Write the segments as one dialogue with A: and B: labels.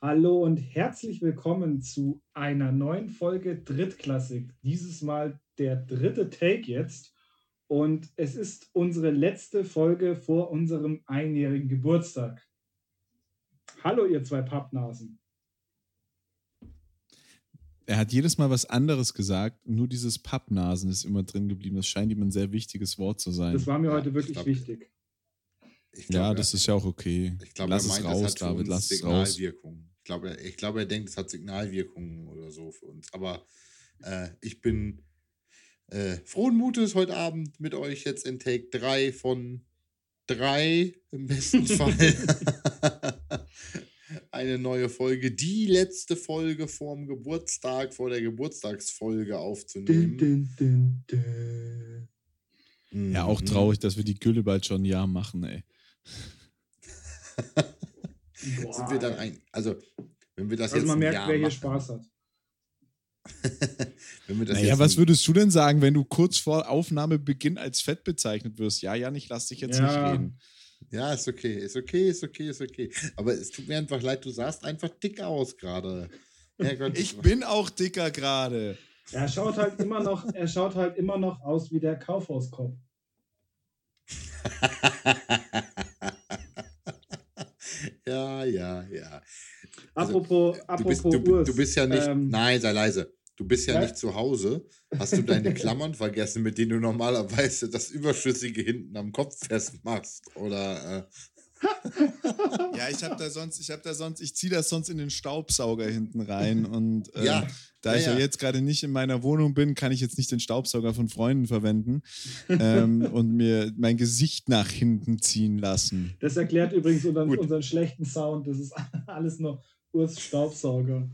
A: Hallo und herzlich willkommen zu einer neuen Folge Drittklassik. Dieses Mal der dritte Take jetzt. Und es ist unsere letzte Folge vor unserem einjährigen Geburtstag. Hallo, ihr zwei Pappnasen.
B: Er hat jedes Mal was anderes gesagt, nur dieses Pappnasen ist immer drin geblieben. Das scheint ihm ein sehr wichtiges Wort zu sein.
A: Das war mir heute wirklich
C: glaub,
A: wichtig.
B: Glaub, ja, das ist ja auch okay.
C: Ich glaube,
B: lass
C: er meint,
B: es raus,
C: das hat für
B: David, lass es raus.
C: Signalwirkung. Ich glaube, er, ich glaube, er denkt, es hat Signalwirkungen oder so für uns. Aber äh, ich bin äh, frohen Mutes heute Abend mit euch jetzt in Take 3 von 3 im besten Fall. Eine neue Folge, die letzte Folge vorm Geburtstag, vor der Geburtstagsfolge aufzunehmen.
A: Dün, dün, dün, dün.
B: Ja, auch
C: Mhm.
B: traurig, dass wir die Gülle bald schon ein Jahr machen, ey.
C: Sind wir dann ein, also wenn wir das
A: Also
C: jetzt
A: man
C: ein
A: merkt,
C: Jahr
A: wer hier
C: machen,
A: Spaß hat.
C: wenn wir das
B: Naja,
C: jetzt
B: was würdest du denn sagen, wenn du kurz vor Aufnahmebeginn als fett bezeichnet wirst? Ja, Jan, ich lass dich jetzt
A: Ja.
B: nicht reden.
C: Ja, ist okay, ist okay, ist okay, ist okay. Aber es tut mir einfach leid, du sahst einfach dick aus gerade.
B: Ich bin auch dicker gerade.
A: Er schaut halt immer noch, er schaut halt immer noch aus wie der Kaufhauskopf.
C: ja, ja, ja. Also,
A: Apropos,
C: Du
A: apropos
C: bist, du, du bist ja nicht.
A: ähm,
C: nein, sei leise. Du bist ja
A: Ja?
C: nicht zu Hause. Hast du deine Klammern vergessen, mit denen du normalerweise das Überschüssige hinten am Kopf festmachst? Oder äh,
B: Ja, ich habe da sonst, ich habe da sonst, ich ziehe das sonst in den Staubsauger hinten rein und ähm,
C: Ja,
B: da
C: ja,
B: ich ja,
C: ja.
B: jetzt gerade nicht in meiner Wohnung bin, kann ich jetzt nicht den Staubsauger von Freunden verwenden ähm, und mir mein Gesicht nach hinten ziehen lassen.
A: Das erklärt übrigens unseren, unseren schlechten Sound. Das ist alles nur Urs Staubsauger.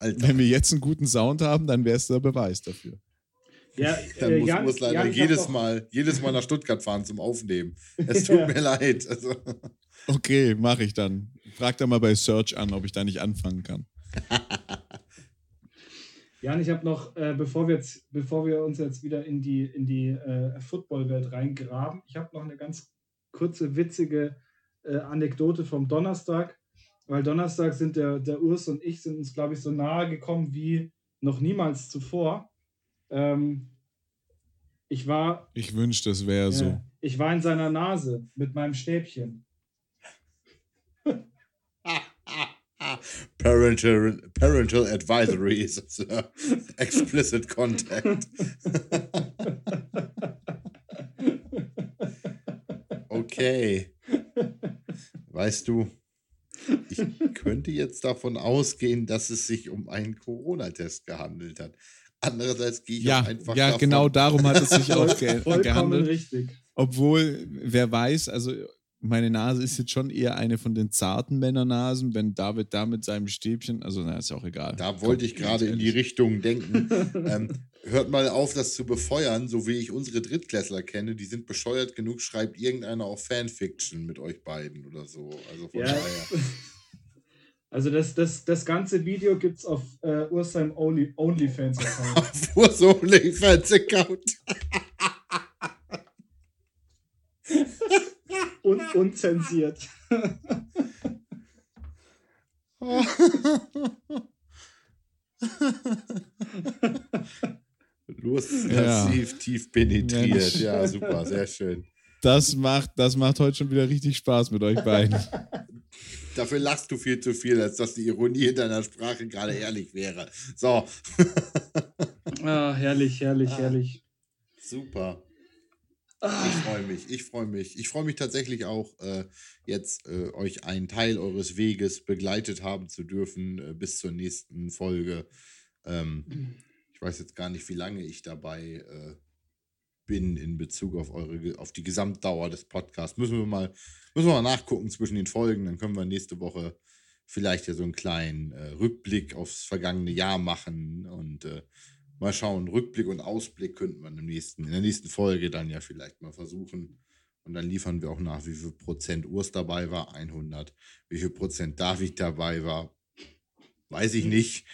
B: Wenn wir jetzt einen guten Sound haben, dann wäre es der Beweis dafür.
A: Ja,
C: dann
A: äh,
C: muss,
A: Jan-
C: muss leider
A: Jan,
C: jedes Mal, jedes Mal nach Stuttgart fahren zum Aufnehmen. Es tut
A: Ja.
C: mir leid. Also,
B: Okay, mache ich dann. Frag da mal bei Search an, ob ich da nicht anfangen kann.
A: Jan, ich habe noch, äh, bevor, wir jetzt, bevor wir uns jetzt wieder in die, in die äh, Footballwelt reingraben, ich habe noch eine ganz kurze, witzige äh, Anekdote vom Donnerstag, weil Donnerstag sind der, der Urs und ich sind uns, glaube ich, so nahe gekommen wie noch niemals zuvor. Ähm, ich war
B: Ich wünschte, es wäre so.
A: Äh, ich war in seiner Nase mit meinem Stäbchen.
C: parental, parental advisories. Sir. Explicit contact. Okay. Weißt du, ich könnte jetzt davon ausgehen, dass es sich um einen Corona-Test gehandelt hat. Andererseits gehe ich
B: Ja,
C: auch einfach
B: ja
C: davon,
B: genau darum hat es sich auch ge
A: Vollkommen
B: gehandelt.
A: richtig.
B: Obwohl, wer weiß, also meine Nase ist jetzt schon eher eine von den zarten Männernasen, wenn David da mit seinem Stäbchen, also na, ist ja auch egal.
C: Da wollte ich gerade in die. Richtung denken. ähm, hört mal auf, das zu befeuern, so wie ich unsere Drittklässler kenne. Die sind bescheuert genug, schreibt irgendeiner auch Fanfiction mit euch beiden oder so. Also von
A: Ja.
C: daher.
A: Also das, das, das ganze Video gibt es auf äh, Urs seinem Only, OnlyFans-Account.
C: Wo so Fans-Account.
A: Un unzensiert.
C: Los,
B: Ja.
C: massiv tief penetriert.
B: Mensch.
C: Ja, super, sehr schön.
B: Das macht, das macht heute schon wieder richtig Spaß mit euch beiden.
C: Dafür lachst du viel zu viel, als dass die Ironie in deiner Sprache gerade ehrlich wäre. So,
A: Ah, herrlich, herrlich,
C: Ah.
A: herrlich.
C: super.
A: Ah,
C: Ich freue mich, ich freue mich. Ich freue mich tatsächlich auch, äh, jetzt äh, euch einen Teil eures Weges begleitet haben zu dürfen äh, bis zur nächsten Folge. Ähm, ich weiß jetzt gar nicht, wie lange ich dabei äh, bin in Bezug auf eure, auf die Gesamtdauer des Podcasts. Müssen wir mal, müssen wir mal nachgucken zwischen den Folgen. Dann können wir nächste Woche vielleicht ja so einen kleinen äh, Rückblick aufs vergangene Jahr machen und äh, mal schauen. Rückblick und Ausblick könnten wir im nächsten, in der nächsten Folge dann ja vielleicht mal versuchen. Und dann liefern wir auch nach, wie viel Prozent Urs dabei war, 100. Wie viel Prozent David dabei war, weiß ich nicht.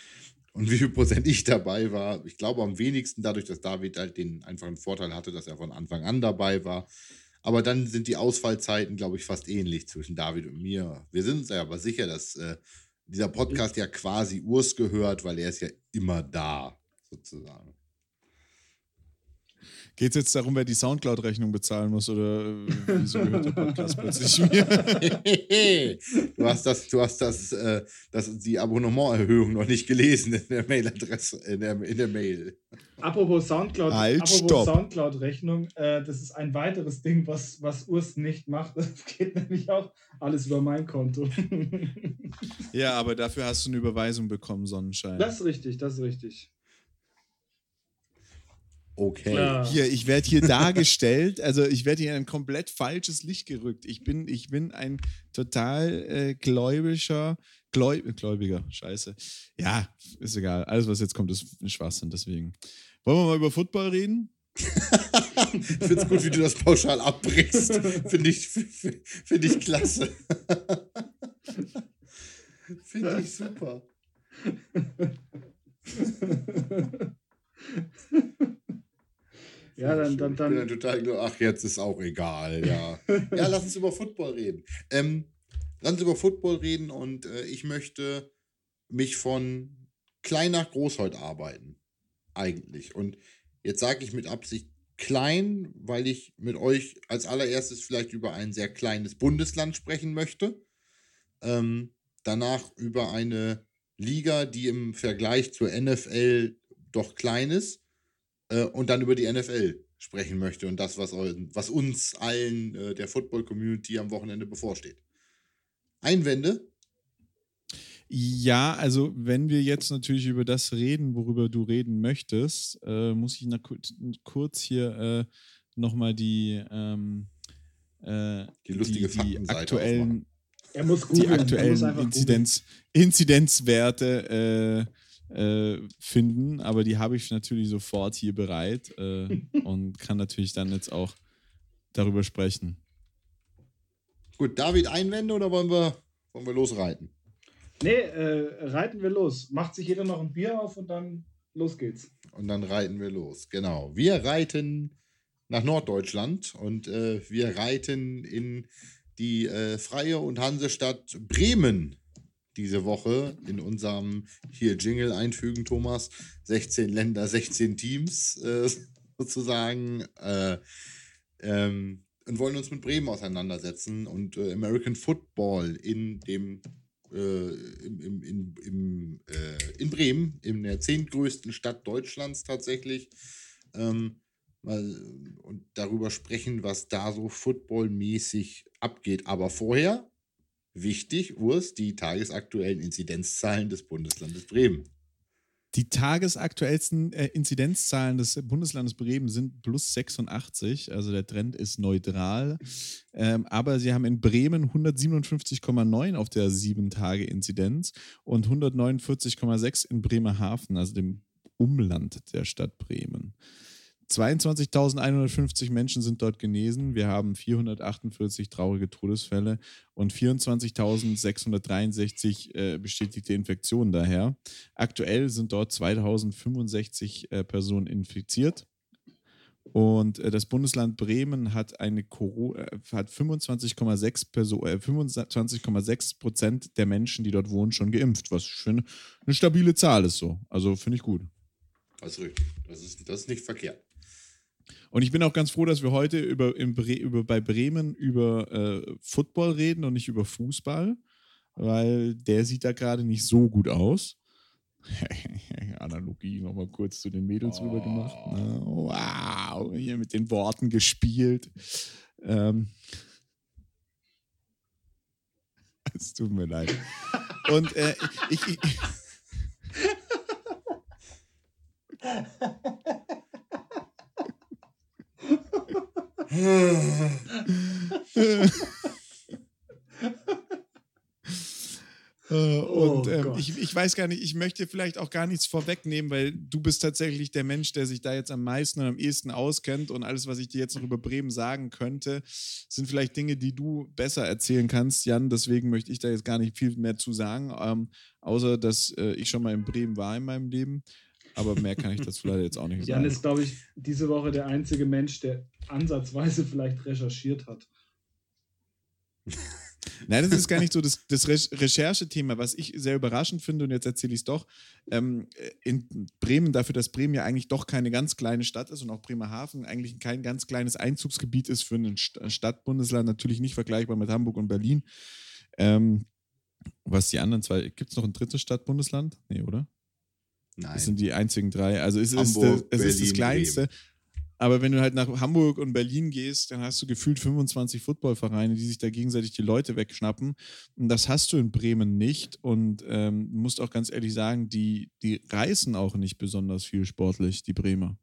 C: Und wie viel Prozent ich dabei war, ich glaube am wenigsten dadurch, dass David halt den einfachen Vorteil hatte, dass er von Anfang an dabei war. Aber dann sind die Ausfallzeiten, glaube ich, fast ähnlich zwischen David und mir. Wir sind uns ja aber sicher, dass äh, dieser Podcast ja quasi Urs gehört, weil er ist ja immer da, sozusagen.
B: Geht es jetzt darum, wer die Soundcloud-Rechnung bezahlen muss oder äh, wieso gehört der Podcast plötzlich mir?
C: du hast das, du hast das, äh, das, die Abonnementerhöhung noch nicht gelesen in der Mailadresse, in der, in der Mail.
A: Apropos Soundcloud,
B: Halt,
A: apropos. Soundcloud-Rechnung, äh, das ist ein weiteres Ding, was, was Urs nicht macht. Das geht nämlich auch alles über mein Konto.
B: ja, aber dafür hast du eine Überweisung bekommen, Sonnenschein.
A: das ist richtig, das ist richtig.
C: Okay.
A: Ja.
B: Hier, ich werde hier dargestellt, also ich werde hier in ein komplett falsches Licht gerückt. Ich bin, ich bin ein total äh, gläubischer, Gläub, gläubiger, scheiße. Ja, ist egal. Alles, was jetzt kommt, ist ein Schwachsinn, deswegen. Wollen wir mal über Football reden?
C: ich finde es gut, wie du das pauschal abbrichst. Finde ich, find ich klasse. Finde ich super.
A: Ja, dann, dann,
C: Ich bin dann
A: dann.
C: total nur, ach, jetzt ist auch egal, ja. ja, lass uns über Football reden. Ähm, lass uns über Football reden und äh, ich möchte mich von klein nach groß heute arbeiten. Eigentlich. Und jetzt sage ich mit Absicht klein, weil ich mit euch als allererstes vielleicht über ein sehr kleines Bundesland sprechen möchte. Ähm, danach über eine Liga, die im Vergleich zur NFL doch klein ist äh, und dann über die NFL sprechen möchte und das, was, was uns allen äh, der Football-Community am Wochenende bevorsteht. Einwände?
B: Ja, also wenn wir jetzt natürlich über das reden, worüber du reden möchtest, äh, muss ich na, kurz- hier äh, nochmal die, ähm, äh,
C: Die lustige
B: die, die aktuellen,
A: Er muss
B: die
A: googeln. er
B: aktuellen Inzidenz, Inzidenzwerte äh, finden, aber die habe ich natürlich sofort hier bereit äh, und kann natürlich dann jetzt auch darüber sprechen.
C: Gut, David, Einwände oder wollen wir, wollen wir losreiten?
A: Nee, äh, reiten wir los. Macht sich jeder noch ein Bier auf und dann los geht's.
C: Und dann reiten wir los. Genau. Wir reiten nach Norddeutschland und äh, wir reiten in die äh, freie und Hansestadt Bremen diese Woche in unserem hier Jingle einfügen, Thomas. 16 Länder, 16 Teams äh, sozusagen. Äh, ähm, und wollen uns mit Bremen auseinandersetzen und äh, American Football in dem äh, im, im, im, im, äh, in Bremen, in der zehntgrößten Stadt Deutschlands tatsächlich, ähm, und darüber sprechen, was da so footballmäßig abgeht. Aber vorher, wichtig, Urs, die tagesaktuellen Inzidenzzahlen des Bundeslandes Bremen.
B: Die tagesaktuellsten äh, Inzidenzzahlen des Bundeslandes Bremen sind plus 86, also der Trend ist neutral. Ähm, aber sie haben in Bremen 157,9 auf der 7-Tage-Inzidenz und 149,6 in Bremerhaven, also dem Umland der Stadt Bremen. 22.150 Menschen sind dort genesen. Wir haben 448 traurige Todesfälle und 24.663 äh, bestätigte Infektionen daher. Aktuell sind dort 2065 äh, Personen infiziert. Und äh, das Bundesland Bremen hat äh, hat 25,6 Perso äh, 25,6 Prozent der Menschen, die dort wohnen, schon geimpft, was finde eine stabile Zahl ist so. Also finde ich gut.
C: Richtig. Das ist, das ist nicht verkehrt.
B: Und ich bin auch ganz froh, dass wir heute über, im Bre über bei Bremen über äh, Football reden und nicht über Fußball, weil der sieht da gerade nicht so gut aus. Analogie nochmal kurz zu den Mädels
C: Oh.
B: rüber gemacht. Ne? Wow, hier mit den Worten gespielt. Ähm, es tut mir leid. Und äh, ich, ich, Äh,
A: Oh
B: Und ähm, ich, ich weiß gar nicht, ich möchte vielleicht auch gar nichts vorwegnehmen, weil du bist tatsächlich der Mensch, der sich da jetzt am meisten und am ehesten auskennt und alles, was ich dir jetzt noch über Bremen sagen könnte, sind vielleicht Dinge, die du besser erzählen kannst, Jan. Deswegen möchte ich da jetzt gar nicht viel mehr zu sagen, ähm, außer dass äh, ich schon mal in Bremen war in meinem Leben. Aber mehr kann ich dazu leider jetzt auch nicht
A: Jan
B: sagen.
A: ist, glaube ich, diese Woche der einzige Mensch, der ansatzweise vielleicht recherchiert hat.
B: Nein, das ist gar nicht so das, das Re Recherchethema, was ich sehr überraschend finde, und jetzt erzähle ich es doch. Ähm, in Bremen, dafür, dass Bremen ja eigentlich doch keine ganz kleine Stadt ist und auch Bremerhaven eigentlich kein ganz kleines Einzugsgebiet ist für ein Stadtbundesland, natürlich nicht vergleichbar mit Hamburg und Berlin. Ähm, was die anderen zwei, gibt es noch ein drittes Stadtbundesland? Nee, oder?
C: Nein.
B: Das sind die einzigen drei. Also es, ist,
C: Hamburg,
B: das, es ist das
C: Berlin,
B: kleinste.
C: Bremen.
B: Aber wenn du halt nach Hamburg und Berlin gehst, dann hast du gefühlt 25 Footballvereine, die sich da gegenseitig die Leute wegschnappen. Und das hast du in Bremen nicht. Und ähm, musst auch ganz ehrlich sagen, die, die reißen auch nicht besonders viel sportlich, die Bremer.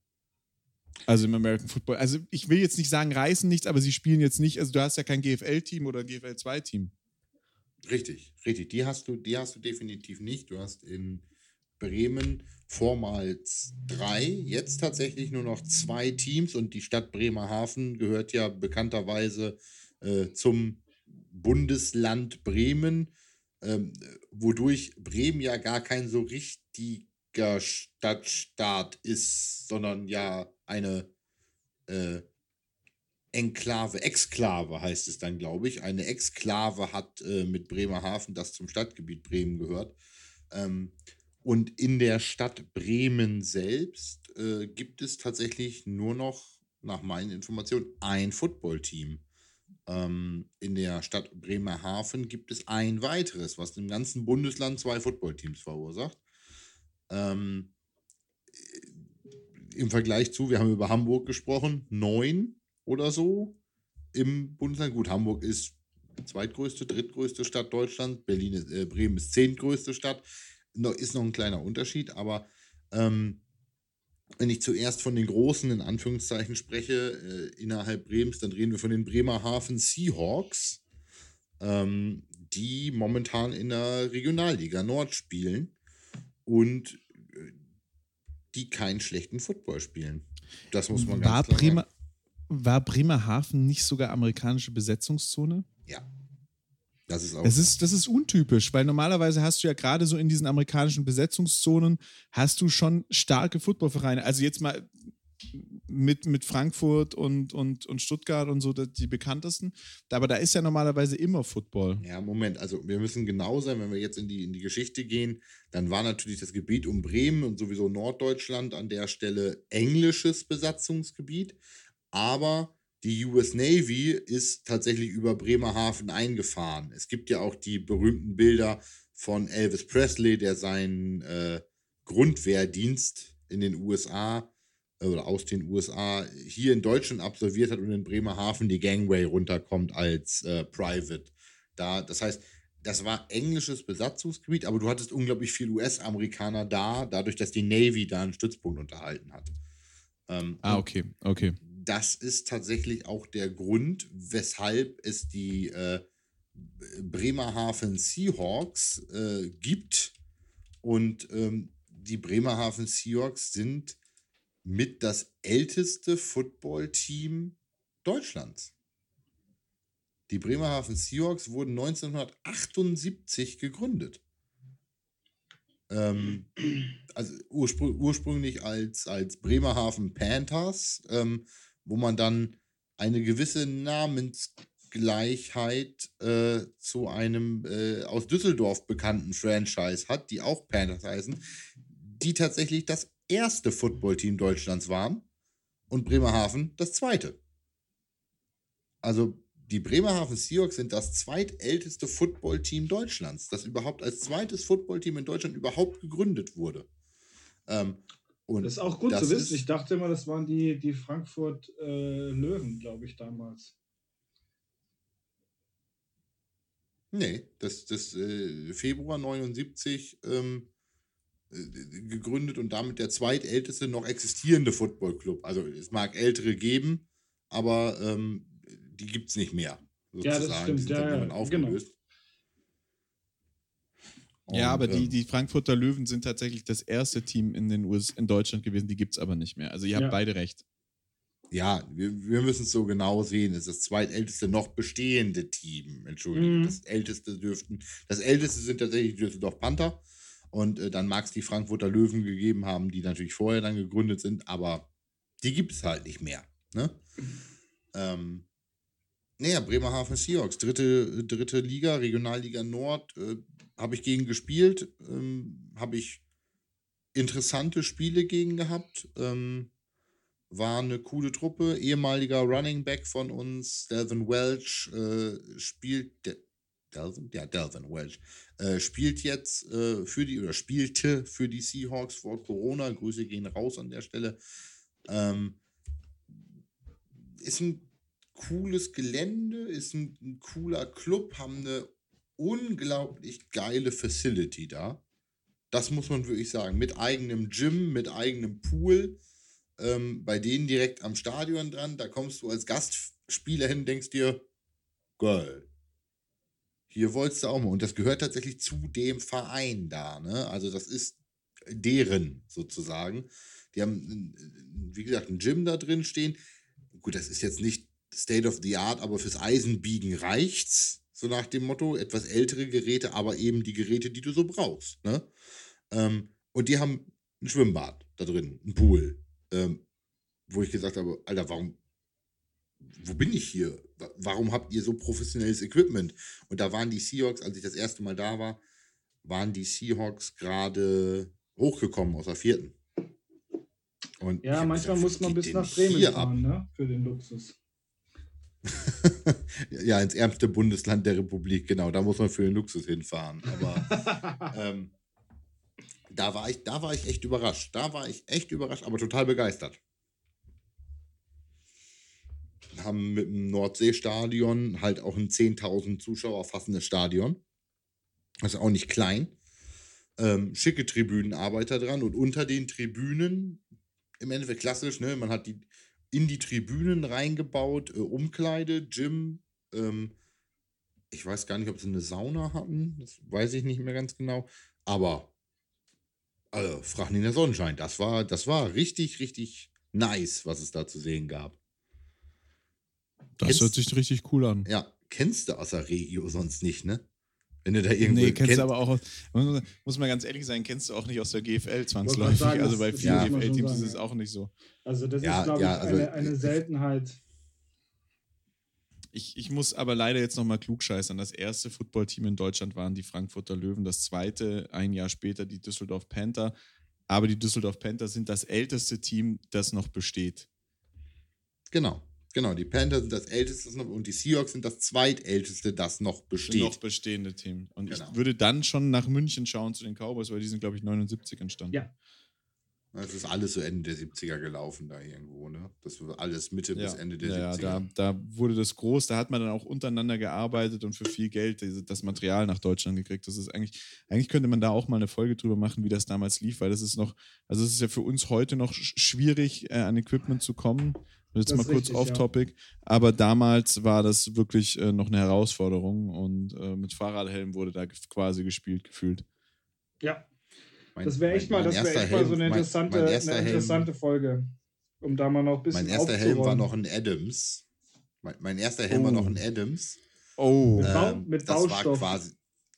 B: Also im American Football. Also ich will jetzt nicht sagen, reißen nichts, aber sie spielen jetzt nicht, also du hast ja kein GFL-Team oder ein GFL-2-Team.
C: Richtig, richtig. Die hast du, die hast du definitiv nicht. Du hast in Bremen vormals drei, jetzt tatsächlich nur noch zwei Teams und die Stadt Bremerhaven gehört ja bekannterweise äh, zum Bundesland Bremen, ähm, wodurch Bremen ja gar kein so richtiger Stadtstaat ist, sondern ja eine äh, Enklave, Exklave heißt es dann, glaube ich. Eine Exklave hat äh, mit Bremerhaven, das zum Stadtgebiet Bremen gehört. Ähm, und in der Stadt Bremen selbst äh, gibt es tatsächlich nur noch, nach meinen Informationen, ein Footballteam. Ähm, in der Stadt Bremerhaven gibt es ein weiteres, was im ganzen Bundesland zwei Footballteams verursacht. Ähm, Im Vergleich zu, wir haben über Hamburg gesprochen, neun oder so im Bundesland. Gut, Hamburg ist zweitgrößte, drittgrößte Stadt Deutschlands, Berlin ist, äh, Bremen ist zehntgrößte Stadt. Ist noch ein kleiner Unterschied, aber ähm, wenn ich zuerst von den großen, in Anführungszeichen, spreche, äh, innerhalb Bremens, dann reden wir von den Bremerhaven Seahawks, ähm, die momentan in der Regionalliga Nord spielen und äh, die keinen schlechten Football spielen. Das muss man
B: war
C: ganz klar
B: Bremer,
C: sagen.
B: War Bremerhaven nicht sogar amerikanische Besetzungszone?
C: Ja. Das ist auch.
B: Das ist, das ist untypisch, weil normalerweise hast du ja gerade so in diesen amerikanischen Besetzungszonen, hast du schon starke Footballvereine. Also jetzt mal mit, mit Frankfurt und, und, und Stuttgart und so die bekanntesten. Aber da ist ja normalerweise immer Football.
C: Ja, Moment, also wir müssen genau sein, wenn wir jetzt in die, in die Geschichte gehen, dann war natürlich das Gebiet um Bremen und sowieso Norddeutschland an der Stelle englisches Besatzungsgebiet, aber die US Navy ist tatsächlich über Bremerhaven eingefahren. Es gibt ja auch die berühmten Bilder von Elvis Presley, der seinen äh, Grundwehrdienst in den USA äh, oder aus den USA hier in Deutschland absolviert hat und in Bremerhaven die Gangway runterkommt als äh, Private. Da, das heißt, das war englisches Besatzungsgebiet, aber du hattest unglaublich viele US-Amerikaner da, dadurch, dass die Navy da einen Stützpunkt unterhalten hat. Ähm,
B: Ah, okay, okay.
C: Das ist tatsächlich auch der Grund, weshalb es die äh, Bremerhaven Seahawks äh, gibt. Und ähm, die Bremerhaven Seahawks sind mit das älteste Footballteam Deutschlands. Die Bremerhaven Seahawks wurden 1978 gegründet. Ähm, also urspr ursprünglich als, als Bremerhaven Panthers, ähm, wo man dann eine gewisse Namensgleichheit äh, zu einem äh, aus Düsseldorf bekannten Franchise hat, die auch Panthers heißen, die tatsächlich das erste Footballteam Deutschlands waren und Bremerhaven das zweite. Also die Bremerhaven Seahawks sind das zweitälteste Footballteam Deutschlands, das überhaupt als zweites Footballteam in Deutschland überhaupt gegründet wurde. Ähm, und
A: Das ist auch gut zu wissen. Ich dachte immer, das waren die, die Frankfurt äh, Löwen, glaube ich, damals.
C: Nee, das, das äh, Februar 79 ähm, äh, gegründet und damit der zweitälteste noch existierende Footballclub. Also es mag ältere geben, aber ähm, die gibt es nicht mehr.
A: Ja, das
C: sozusagen.
A: stimmt.
C: Die sind
A: Ja,
C: irgendwann aufgelöst.
B: Ja, aber die,
C: ähm,
B: die Frankfurter Löwen sind tatsächlich das erste Team in den US in Deutschland gewesen, die gibt es aber nicht mehr. Also ihr habt
A: Ja.
B: beide recht.
C: Ja, wir, wir müssen es so genau sehen. Es ist das zweitälteste noch bestehende Team. Entschuldigung.
A: Mhm.
C: Das älteste dürften. Das älteste sind tatsächlich die Düsseldorf Panther. Und äh, dann mag es die Frankfurter Löwen gegeben haben, die natürlich vorher dann gegründet sind, aber die gibt es halt nicht mehr. Ne? Ähm, naja, Bremerhaven Seahawks, dritte, dritte Liga, Regionalliga Nord, äh, habe ich gegen gespielt, ähm, habe ich interessante Spiele gegen gehabt. Ähm, war eine coole Truppe. Ehemaliger Running Back von uns, Delvin Welch, äh, spielt. De Delvin? Ja, Delvin Welch. Äh, spielt jetzt äh, für die oder spielte für die Seahawks vor Corona. Grüße gehen raus an der Stelle. Ähm, ist ein cooles Gelände, ist ein, ein cooler Club, haben eine unglaublich geile Facility da. Das muss man wirklich sagen. Mit eigenem Gym, mit eigenem Pool. Ähm, bei denen direkt am Stadion dran. Da kommst du als Gastspieler hin, denkst dir, geil. Hier wolltest du auch mal. Und das gehört tatsächlich zu dem Verein da. Ne? Also das ist deren sozusagen. Die haben, wie gesagt, ein Gym da drin stehen. Gut, das ist jetzt nicht State of the Art, aber fürs Eisenbiegen reicht's. So nach dem Motto, etwas ältere Geräte, aber eben die Geräte, die du so brauchst. Ne? Ähm, und die haben ein Schwimmbad da drin, ein Pool. Ähm, wo ich gesagt habe, Alter, warum, wo bin ich hier? Warum habt ihr so professionelles Equipment? Und da waren die Seahawks, als ich das erste Mal da war, waren die Seahawks gerade hochgekommen aus der vierten.
A: Und ja, manchmal gesagt, muss man bis nach Bremen fahren, ne? Für den Luxus.
C: ja, ins ärmste Bundesland der Republik, genau. Da muss man für den Luxus hinfahren. Aber ähm, da, war ich, da war ich echt überrascht. Da war ich echt überrascht, aber total begeistert. Haben mit dem Nordseestadion halt auch ein 10.000 Zuschauer fassendes Stadion. Also auch nicht klein. Ähm, schicke Tribünenarbeiter dran und unter den Tribünen, im Endeffekt klassisch, ne, man hat die, in die Tribünen reingebaut, äh, Umkleide, Gym. Ähm, ich weiß gar nicht, ob sie eine Sauna hatten, das weiß ich nicht mehr ganz genau. Aber, also, Fragen in der Sonnenschein, das war, das war richtig, richtig nice, was es da zu sehen gab.
B: Das kennst, hört sich richtig cool an.
C: Ja, kennst du aus der Regio sonst nicht, ne? Wenn du da irgendwo.
B: Nee, kennst kenn du aber auch aus, muss man ganz ehrlich sein, kennst du auch nicht aus der GFL zwangsläufig. Sagen, also bei vielen ja, GFL-Teams ist es auch nicht so.
A: Also, das ja, ist, glaube ja, ich, also, eine, eine Seltenheit.
B: Ich, ich muss aber leider jetzt nochmal klugscheißern. Das erste Footballteam in Deutschland waren die Frankfurter Löwen, das zweite ein Jahr später die Düsseldorf Panther. Aber die Düsseldorf Panther sind das älteste Team, das noch besteht.
C: Genau. Genau, die Panthers sind das älteste und die Seahawks sind das zweitälteste, das noch besteht. Noch
B: bestehende Team. Und genau. ich würde dann schon nach München schauen zu den Cowboys, weil die sind, glaube ich, 79 entstanden.
A: Ja.
C: Das ist alles so Ende der 70er gelaufen da irgendwo, ne? Das war alles Mitte ja. bis Ende der
B: ja,
C: 70er.
B: Ja, da, da wurde das groß, da hat man dann auch untereinander gearbeitet und für viel Geld das Material nach Deutschland gekriegt. Das ist eigentlich, eigentlich könnte man da auch mal eine Folge drüber machen, wie das damals lief, weil das ist noch, also es ist ja für uns heute noch schwierig, äh, an Equipment zu kommen. Jetzt das mal kurz off-topic. Ja. Aber damals war das wirklich äh, noch eine Herausforderung und äh, mit Fahrradhelm wurde da quasi gespielt, gefühlt.
A: Ja. Mein, das wäre echt, mal, das wär echt mal so eine interessante, mein, mein eine interessante Helm, Folge. Um da mal noch ein bisschen
C: Mein erster Helm war noch ein Adams. Mein, mein erster Helm oh. war noch ein Adams.
B: Oh.
A: Mit, Bau, ähm, mit Baustoff.
C: Quasi,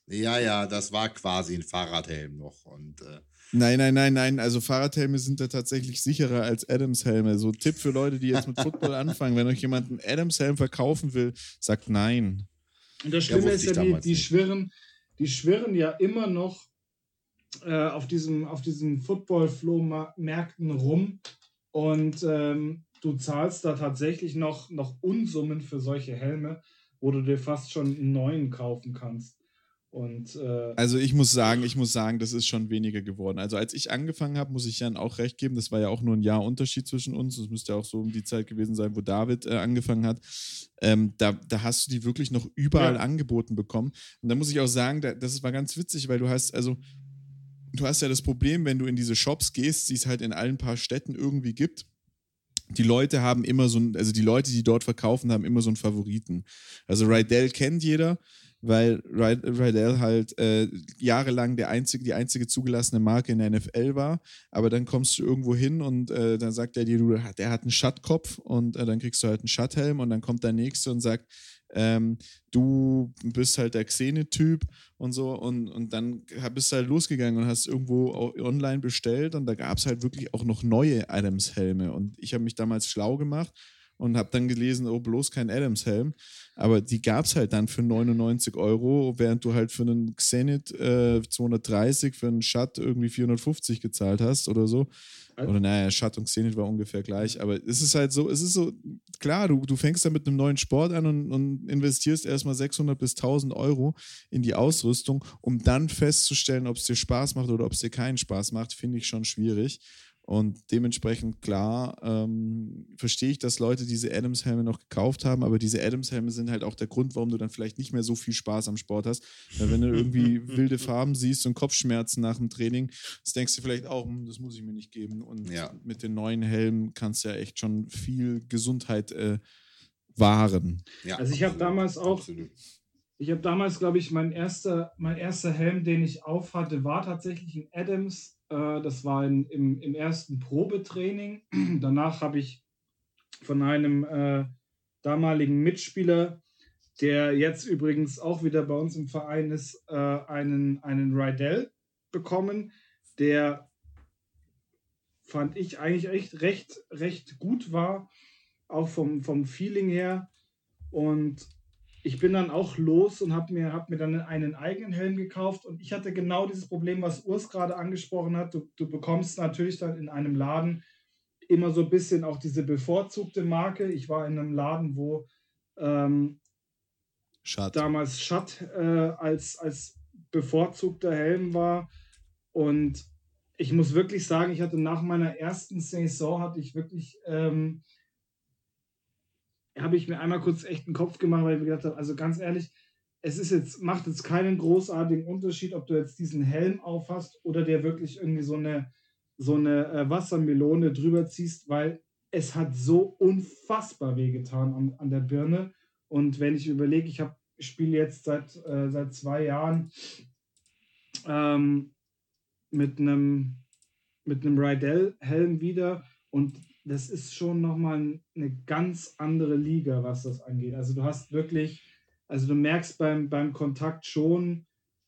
C: ja, ja, das war quasi ein Fahrradhelm noch. Und äh,
B: Nein, nein, nein, nein. Also Fahrradhelme sind da tatsächlich sicherer als Adams-Helme. So Tipp für Leute, die jetzt mit Football anfangen. Wenn euch jemand einen Adams-Helm verkaufen will, sagt nein.
A: Und das Schlimme ja, ist ja, die, die schwirren, die schwirren ja immer noch äh, auf, diesem, auf diesen Football-Flow-Märkten rum. Und ähm, du zahlst da tatsächlich noch, noch Unsummen für solche Helme, wo du dir fast schon einen neuen kaufen kannst. Und, äh,
B: also ich muss sagen, ich muss sagen, das ist schon weniger geworden. Also als ich angefangen habe, muss ich Jan auch recht geben, das war ja auch nur ein Jahr Unterschied zwischen uns. Das müsste ja auch so um die Zeit gewesen sein, wo David äh, angefangen hat. Ähm, da, da hast du die wirklich noch überall ja. angeboten bekommen. Und da muss ich auch sagen, da, das war ganz witzig, weil du hast, also du hast ja das Problem, wenn du in diese Shops gehst, die es halt in allen paar Städten irgendwie gibt die Leute haben immer so ein, also die Leute, die dort verkaufen, haben immer so einen Favoriten. Also Rydell kennt jeder, weil Rydell halt äh, jahrelang der einzige, die einzige zugelassene Marke in der NFL war. Aber dann kommst du irgendwo hin und äh, dann sagt er dir, du, der hat einen Schuttkopf und äh, dann kriegst du halt einen Schutthelm und dann kommt der Nächste und sagt, ähm, du bist halt der Xene-Typ und so und, und dann bist du halt losgegangen und hast irgendwo online bestellt und da gab es halt wirklich auch noch neue Adams-Helme und ich habe mich damals schlau gemacht und habe dann gelesen, oh, bloß kein Adams-Helm. Aber die gab es halt dann für 99 Euro, während du halt für einen Xenit äh, 230, für einen Shut irgendwie 450 gezahlt hast oder so. Oder naja, Shut und Xenit war ungefähr gleich. Aber es ist halt so, es ist so, klar, du, du fängst da mit einem neuen Sport an und, und investierst erstmal 600 bis 1000 Euro in die Ausrüstung, um dann festzustellen, ob es dir Spaß macht oder ob es dir keinen Spaß macht, finde ich schon schwierig. Und dementsprechend, klar, ähm, verstehe ich, dass Leute diese Adams-Helme noch gekauft haben, aber diese Adams-Helme sind halt auch der Grund, warum du dann vielleicht nicht mehr so viel Spaß am Sport hast. Weil wenn du irgendwie wilde Farben siehst und Kopfschmerzen nach dem Training, das denkst du vielleicht auch, hm, das muss ich mir nicht geben. Und ja. mit den neuen Helmen kannst du ja echt schon viel Gesundheit äh, wahren.
A: Ja, also ich habe damals auch, absolut. ich habe damals, glaube ich, mein erster, mein erster Helm, den ich aufhatte, war tatsächlich ein Adams äh, das war in, im, im ersten Probetraining. Danach habe ich von einem äh, damaligen Mitspieler, der jetzt übrigens auch wieder bei uns im Verein ist, äh, einen, einen Rydell bekommen, der fand ich eigentlich echt recht, recht gut war, auch vom, vom Feeling her. Und ich bin dann auch los und habe mir, hab mir dann einen eigenen Helm gekauft und ich hatte genau dieses Problem, was Urs gerade angesprochen hat. Du, du bekommst natürlich dann in einem Laden immer so ein bisschen auch diese bevorzugte Marke. Ich war in einem Laden, wo ähm, Schatt. damals Schatt äh, als, als bevorzugter Helm war und ich muss wirklich sagen, ich hatte nach meiner ersten Saison hatte ich wirklich ähm, habe ich mir einmal kurz echt einen Kopf gemacht, weil ich mir gedacht habe, also ganz ehrlich, es ist jetzt, macht jetzt keinen großartigen Unterschied, ob du jetzt diesen Helm aufhast oder der wirklich irgendwie so eine, so eine äh, Wassermelone drüber ziehst, weil es hat so unfassbar wehgetan an, an der Birne. Und wenn ich überlege, ich spiele jetzt seit, äh, seit zwei Jahren ähm, mit einem mit einem Rydell-Helm wieder und das ist schon nochmal eine ganz andere Liga, was das angeht. Also du hast wirklich, also du merkst beim, beim Kontakt schon,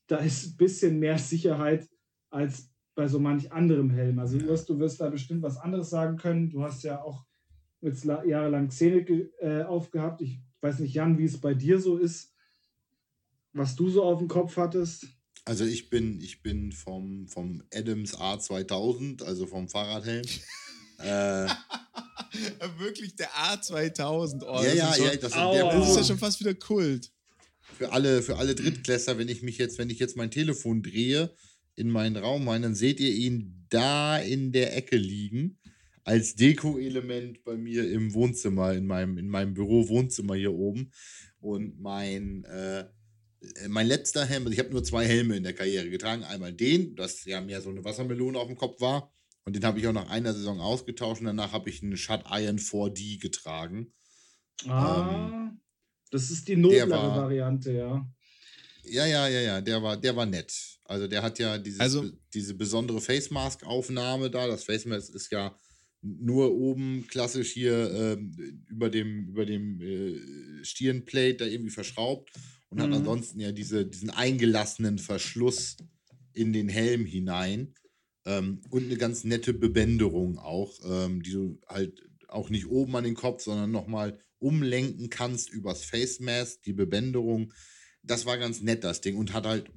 A: da ist ein bisschen mehr Sicherheit als bei so manch anderem Helm. Also du wirst, du wirst da bestimmt was anderes sagen können. Du hast ja auch jetzt jahrelang Szene äh, aufgehabt. Ich weiß nicht, Jan, wie es bei dir so ist, was du so auf dem Kopf hattest.
C: Also ich bin, ich bin vom, vom Adams A2000, also vom Fahrradhelm. Äh,
B: Wirklich der A2000. Oh,
C: ja, ja, ja.
B: Das, das ist ja schon fast wieder Kult.
C: Für alle, für alle Drittklässler, wenn ich mich jetzt, wenn ich jetzt mein Telefon drehe in meinen Raum rein, dann seht ihr ihn da in der Ecke liegen. Als Deko-Element bei mir im Wohnzimmer, in meinem, in meinem Büro-Wohnzimmer hier oben. Und mein, äh, mein letzter Helm, also ich habe nur zwei Helme in der Karriere getragen. Einmal den, das ja mehr so eine Wassermelone auf dem Kopf war. Und den habe ich auch nach einer Saison ausgetauscht und danach habe ich einen Shut Iron 4D getragen.
A: Ah, ähm, das ist die noblere war, Variante, ja.
C: Ja, ja, ja, ja, der war, der war nett. Also der hat ja dieses, also, diese besondere Face Mask Aufnahme da. Das Face Mask ist ja nur oben klassisch hier ähm, über dem, über dem äh, Stirnplate da irgendwie verschraubt und mhm. hat ansonsten ja diese, diesen eingelassenen Verschluss in den Helm hinein. Ähm, und eine ganz nette Bebänderung auch, ähm, die du halt auch nicht oben an den Kopf, sondern nochmal umlenken kannst übers Face Mask, die Bebänderung. Das war ganz nett, das Ding, und hat halt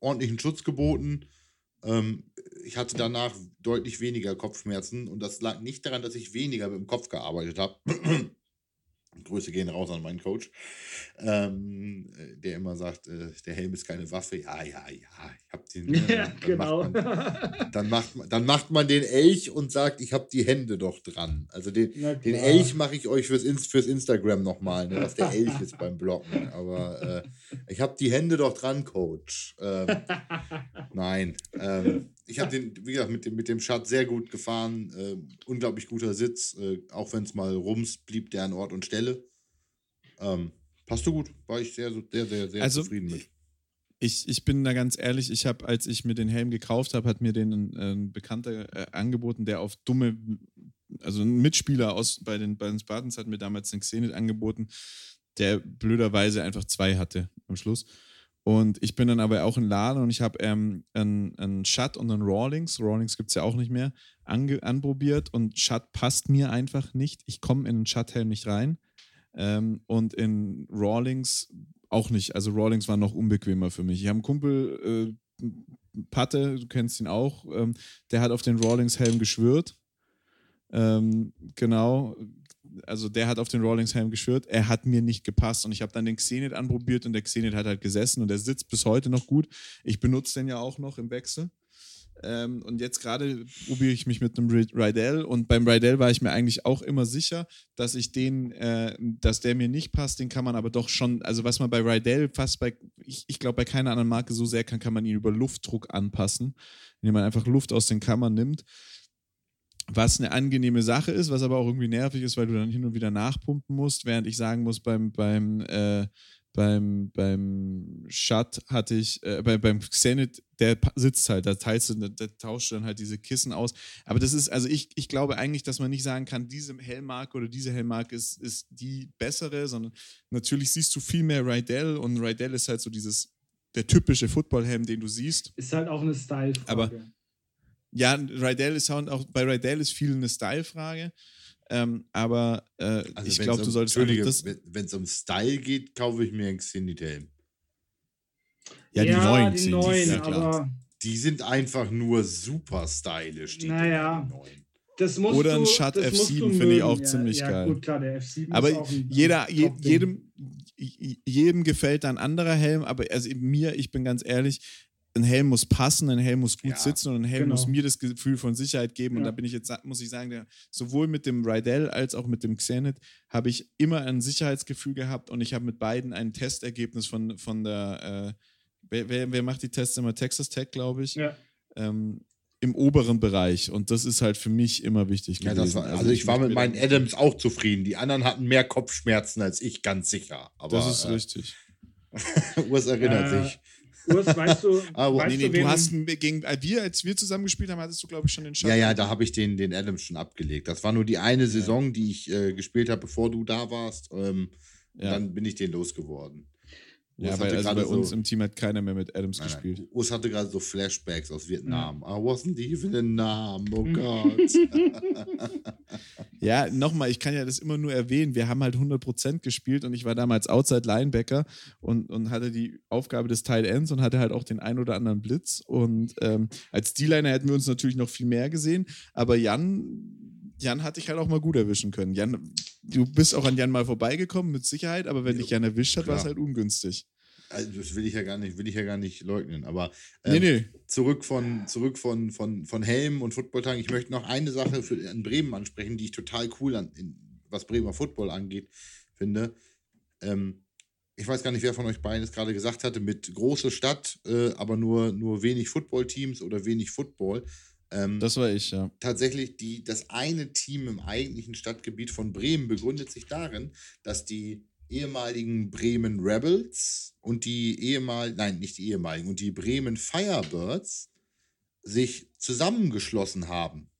C: ordentlichen Schutz geboten. Ähm, ich hatte danach deutlich weniger Kopfschmerzen und das lag nicht daran, dass ich weniger mit dem Kopf gearbeitet habe. Grüße gehen raus an meinen Coach, ähm, der immer sagt, äh, der Helm ist keine Waffe. Ja, ja, ja, ich habe den. Äh, ja, dann genau. Macht man, dann, macht man, dann macht man den Elch und sagt, ich habe die Hände doch dran. Also den, den Elch mache ich euch fürs, fürs Instagram nochmal, ne, was der Elch ist beim Blocken. Aber äh, ich habe die Hände doch dran, Coach. Ähm, nein. Ähm, ich habe den, wie gesagt, mit dem, mit dem Schatz sehr gut gefahren. Äh, unglaublich guter Sitz. Äh, auch wenn es mal rums, blieb der an Ort und Stelle. Ähm, Passt du gut. War ich sehr, sehr, sehr, sehr
B: Also,
C: zufrieden mit.
B: Ich, ich bin da ganz ehrlich, ich habe, als ich mir den Helm gekauft habe, hat mir den ein, ein Bekannter äh, angeboten, der auf dumme, also ein Mitspieler aus bei den, bei den Spartans hat mir damals den Xenet angeboten, der blöderweise einfach zwei hatte am Schluss. Und ich bin dann aber auch in Laden und ich habe ähm, einen, einen Shut und einen Rawlings, Rawlings gibt es ja auch nicht mehr, anprobiert und Shut passt mir einfach nicht. Ich komme in den Shut-Helm nicht rein. Ähm, und in Rawlings auch nicht. Also Rawlings war noch unbequemer für mich. Ich habe einen Kumpel, äh, Patte, du kennst ihn auch, ähm, der hat auf den Rawlings-Helm geschwört. Ähm, genau, also der hat auf den Rawlings-Helm geschwört. Er hat mir nicht gepasst und ich habe dann den Xenet anprobiert und der Xenet hat halt gesessen und der sitzt bis heute noch gut. Ich benutze den ja auch noch im Wechsel. Ähm, und jetzt gerade probiere ich mich mit einem Rydell und beim Rydell war ich mir eigentlich auch immer sicher, dass ich den, äh, dass der mir nicht passt, den kann man aber doch schon, also was man bei Rydell fast bei, ich, ich glaube bei keiner anderen Marke so sehr kann, kann man ihn über Luftdruck anpassen, indem man einfach Luft aus den Kammern nimmt. Was eine angenehme Sache ist, was aber auch irgendwie nervig ist, weil du dann hin und wieder nachpumpen musst, während ich sagen muss, beim, beim äh, beim, beim Shut hatte ich, äh, bei, beim Xenet, der sitzt halt, da teilst du, da tauscht du dann halt diese Kissen aus. Aber das ist, also ich, ich glaube eigentlich, dass man nicht sagen kann, diese Hellmarke oder diese Hellmarke ist, ist die bessere, sondern natürlich siehst du viel mehr Rydell und Rydell ist halt so dieses, der typische Footballhelm, den du siehst.
A: Ist halt auch eine Style-Frage.
B: Aber ja, Rydell ist auch, bei Rydell ist viel eine Style-Frage. Ähm, aber äh, also ich glaube,
C: um,
B: du solltest
C: Entschuldige, wenn es um Style geht, kaufe ich mir einen Xenit-Helm.
B: Ja, die
A: ja,
B: neuen,
A: die neuen
B: ja,
A: aber
C: die sind einfach nur super stylisch. Die
A: naja, das musst
B: Oder ein Shut F7 finde ich auch
A: ja,
B: ziemlich
A: ja,
B: geil.
A: Gut, klar, der F7
B: aber
A: ist auch ein,
B: jeder, je, jedem, jedem gefällt ein anderer Helm, aber also mir, ich bin ganz ehrlich, ein Helm muss passen, ein Helm muss gut
C: Ja,
B: sitzen und ein Helm
A: genau.
B: muss mir das Gefühl von Sicherheit geben. Und
A: Ja.
B: da bin ich jetzt, muss ich sagen, der, sowohl mit dem Rydell als auch mit dem Xenet habe ich immer ein Sicherheitsgefühl gehabt und ich habe mit beiden ein Testergebnis von, von der, äh, wer, wer, wer macht die Tests immer? Texas Tech, glaube ich.
A: Ja.
B: Ähm, Im oberen Bereich. Und das ist halt für mich immer wichtig
C: Ja,
B: gewesen.
C: das war, also, ich war
B: möchte
C: mit meinen
B: da-
C: Adams auch zufrieden. Die anderen hatten mehr Kopfschmerzen als ich, ganz sicher. Aber
B: Das ist
C: äh,
B: richtig.
C: Urs erinnert
A: Äh,
C: sich.
A: Urs, weißt du,
C: Aber-
A: weißt
B: Nee, nee,
A: du,
B: du hast gegen äh, wir, als wir zusammen gespielt haben, hattest du, glaube ich, schon den Schatten.
C: Ja, ja, da habe ich den, den Adams schon abgelegt. Das war nur die eine Saison, die ich äh, gespielt habe, bevor du da warst. Ähm,
B: Ja.
C: Dann bin ich den losgeworden.
B: Ja,
C: Urs
B: weil also bei uns
C: so-
B: im Team hat keiner mehr mit Adams
C: Nein,
B: gespielt.
C: nein. Urs hatte gerade so Flashbacks aus Vietnam. I wasn't even in Nam, oh
A: Mhm.
C: Gott.
B: Ja, nochmal, ich kann ja das immer nur erwähnen. Wir haben halt 100% gespielt und ich war damals Outside Linebacker und, und hatte die Aufgabe des Tight Ends und hatte halt auch den ein oder anderen Blitz. Und ähm, als D-Liner hätten wir uns natürlich noch viel mehr gesehen. Aber Jan, Jan hatte ich halt auch mal gut erwischen können. Jan, du bist auch an Jan mal vorbeigekommen, mit Sicherheit, aber wenn dich Jan erwischt hat, war es halt ungünstig.
C: Also das will ich ja gar nicht, will ich ja gar nicht leugnen. Aber
B: Nee,
C: ähm,
B: nee.
C: zurück von, zurück von, von, von Helm und Footballtagen. Ich möchte noch eine Sache für, in Bremen ansprechen, die ich total cool an, in, was Bremer Football angeht, finde. Ähm, ich weiß gar nicht, wer von euch beiden es gerade gesagt hatte, mit große Stadt, äh, aber nur, nur wenig Footballteams oder wenig Football. Ähm,
B: Das war ich, ja.
C: tatsächlich die, das eine Team im eigentlichen Stadtgebiet von Bremen begründet sich darin, dass die ehemaligen Bremen Rebels und die ehemaligen, nein, nicht die ehemaligen, und die Bremen Firebirds sich zusammengeschlossen haben.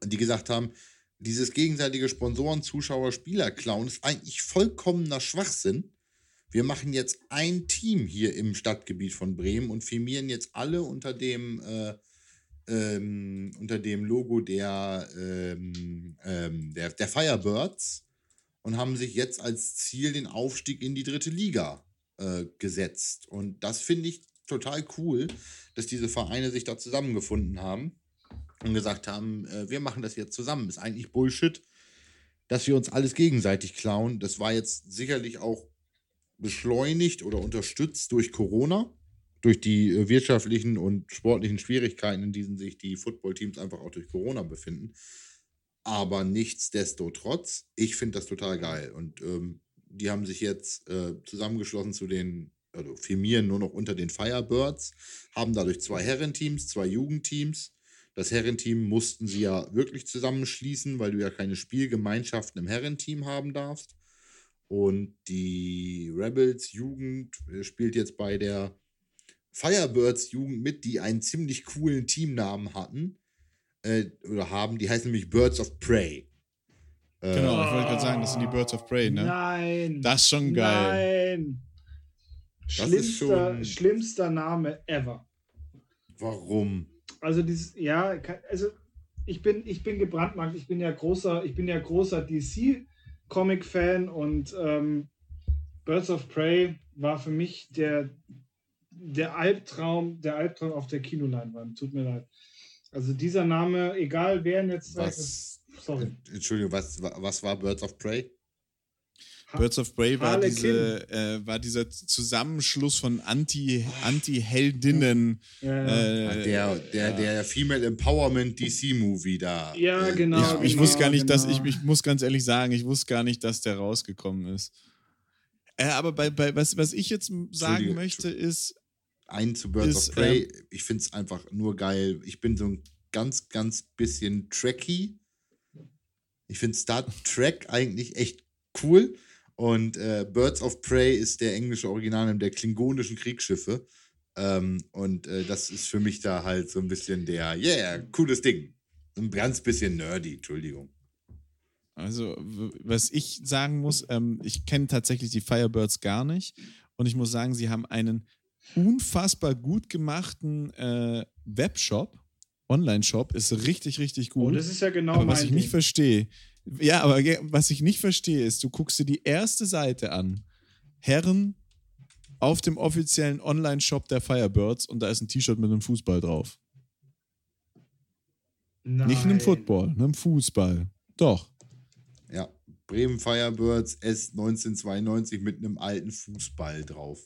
C: Und die gesagt haben, dieses gegenseitige Sponsoren, Zuschauer, Spieler klauen ist eigentlich vollkommener Schwachsinn. Wir machen jetzt ein Team hier im Stadtgebiet von Bremen und firmieren jetzt alle unter dem äh, ähm, unter dem Logo der, ähm, ähm, der, der Firebirds und haben sich jetzt als Ziel den Aufstieg in die dritte Liga äh, gesetzt. Und das finde ich total cool, dass diese Vereine sich da zusammengefunden haben und gesagt haben, äh, wir machen das jetzt zusammen. Ist eigentlich Bullshit, dass wir uns alles gegenseitig klauen. Das war jetzt sicherlich auch beschleunigt oder unterstützt durch Corona durch die äh, wirtschaftlichen und sportlichen Schwierigkeiten, in denen sich die Footballteams einfach auch durch Corona befinden. Aber nichtsdestotrotz, ich finde das total geil. Und ähm, die haben sich jetzt äh, zusammengeschlossen zu den, also firmieren nur noch unter den Firebirds, haben dadurch zwei Herrenteams, zwei Jugendteams. Das Herrenteam mussten sie ja wirklich zusammenschließen, weil du ja keine Spielgemeinschaften im Herrenteam haben darfst. Und die Rebels Jugend äh, spielt jetzt bei der Firebirds Jugend mit, die einen ziemlich coolen Teamnamen hatten. Äh, oder haben. Die heißen nämlich Birds of Prey. Äh,
B: Genau, ich wollte gerade sagen, das sind die Birds of Prey, ne?
A: Nein.
B: Das ist schon geil.
A: Nein.
C: Das ist
A: Schlimmster,
C: schon-
A: schlimmster Name ever.
C: Warum?
A: Also dieses, ja, also ich bin, ich bin gebrandmarkt. Ich bin ja großer, ich bin ja großer DC-Comic-Fan und ähm, Birds of Prey war für mich der, der Albtraum, der Albtraum auf der Kinoleinwand. Tut mir leid. Also dieser Name, egal wer jetzt sagt,
C: Was,
A: sorry.
C: Entschuldigung, was, was war Birds of Prey?
B: Birds of Prey war, diese, äh, war dieser Zusammenschluss von Anti- Anti-Heldinnen.
A: Ja,
B: äh,
C: der, der, der Female Empowerment DC-Movie da.
A: Ja,
C: Äh,
A: genau.
B: ich, ich
A: genau,
B: wusste gar nicht, dass
A: genau.
B: ich, ich muss ganz ehrlich sagen, ich wusste gar nicht, dass der rausgekommen ist. Äh, aber bei, bei was, was ich jetzt sagen möchte, ist,
C: Ein zu Birds
B: Ist,
C: of Prey. ich finde es einfach nur geil. Ich bin so ein ganz, ganz bisschen Trekkie. Ich finde Star Trek eigentlich echt cool. Und äh, Birds of Prey ist der englische Originalname der klingonischen Kriegsschiffe. Ähm, und äh, das ist für mich da halt so ein bisschen der, yeah, cooles Ding. Ein ganz bisschen nerdy, Entschuldigung.
B: also was ich sagen muss, ähm, ich kenne tatsächlich die Firebirds gar nicht. Und ich muss sagen, sie haben einen unfassbar gut gemachten äh, Webshop. Online-Shop ist richtig, richtig gut.
A: Oh, das ist ja genau
B: aber was
A: mein
B: ich nicht
A: Ding.
B: verstehe, ja, aber was ich nicht verstehe, ist, du guckst dir die erste Seite an. Herren auf dem offiziellen Online-Shop der Firebirds und da ist ein T-Shirt mit einem Fußball drauf. Nicht einem
A: Nein.
B: Football, einem Fußball. Doch.
C: Ja, Bremen Firebirds S 1992 mit einem alten Fußball drauf.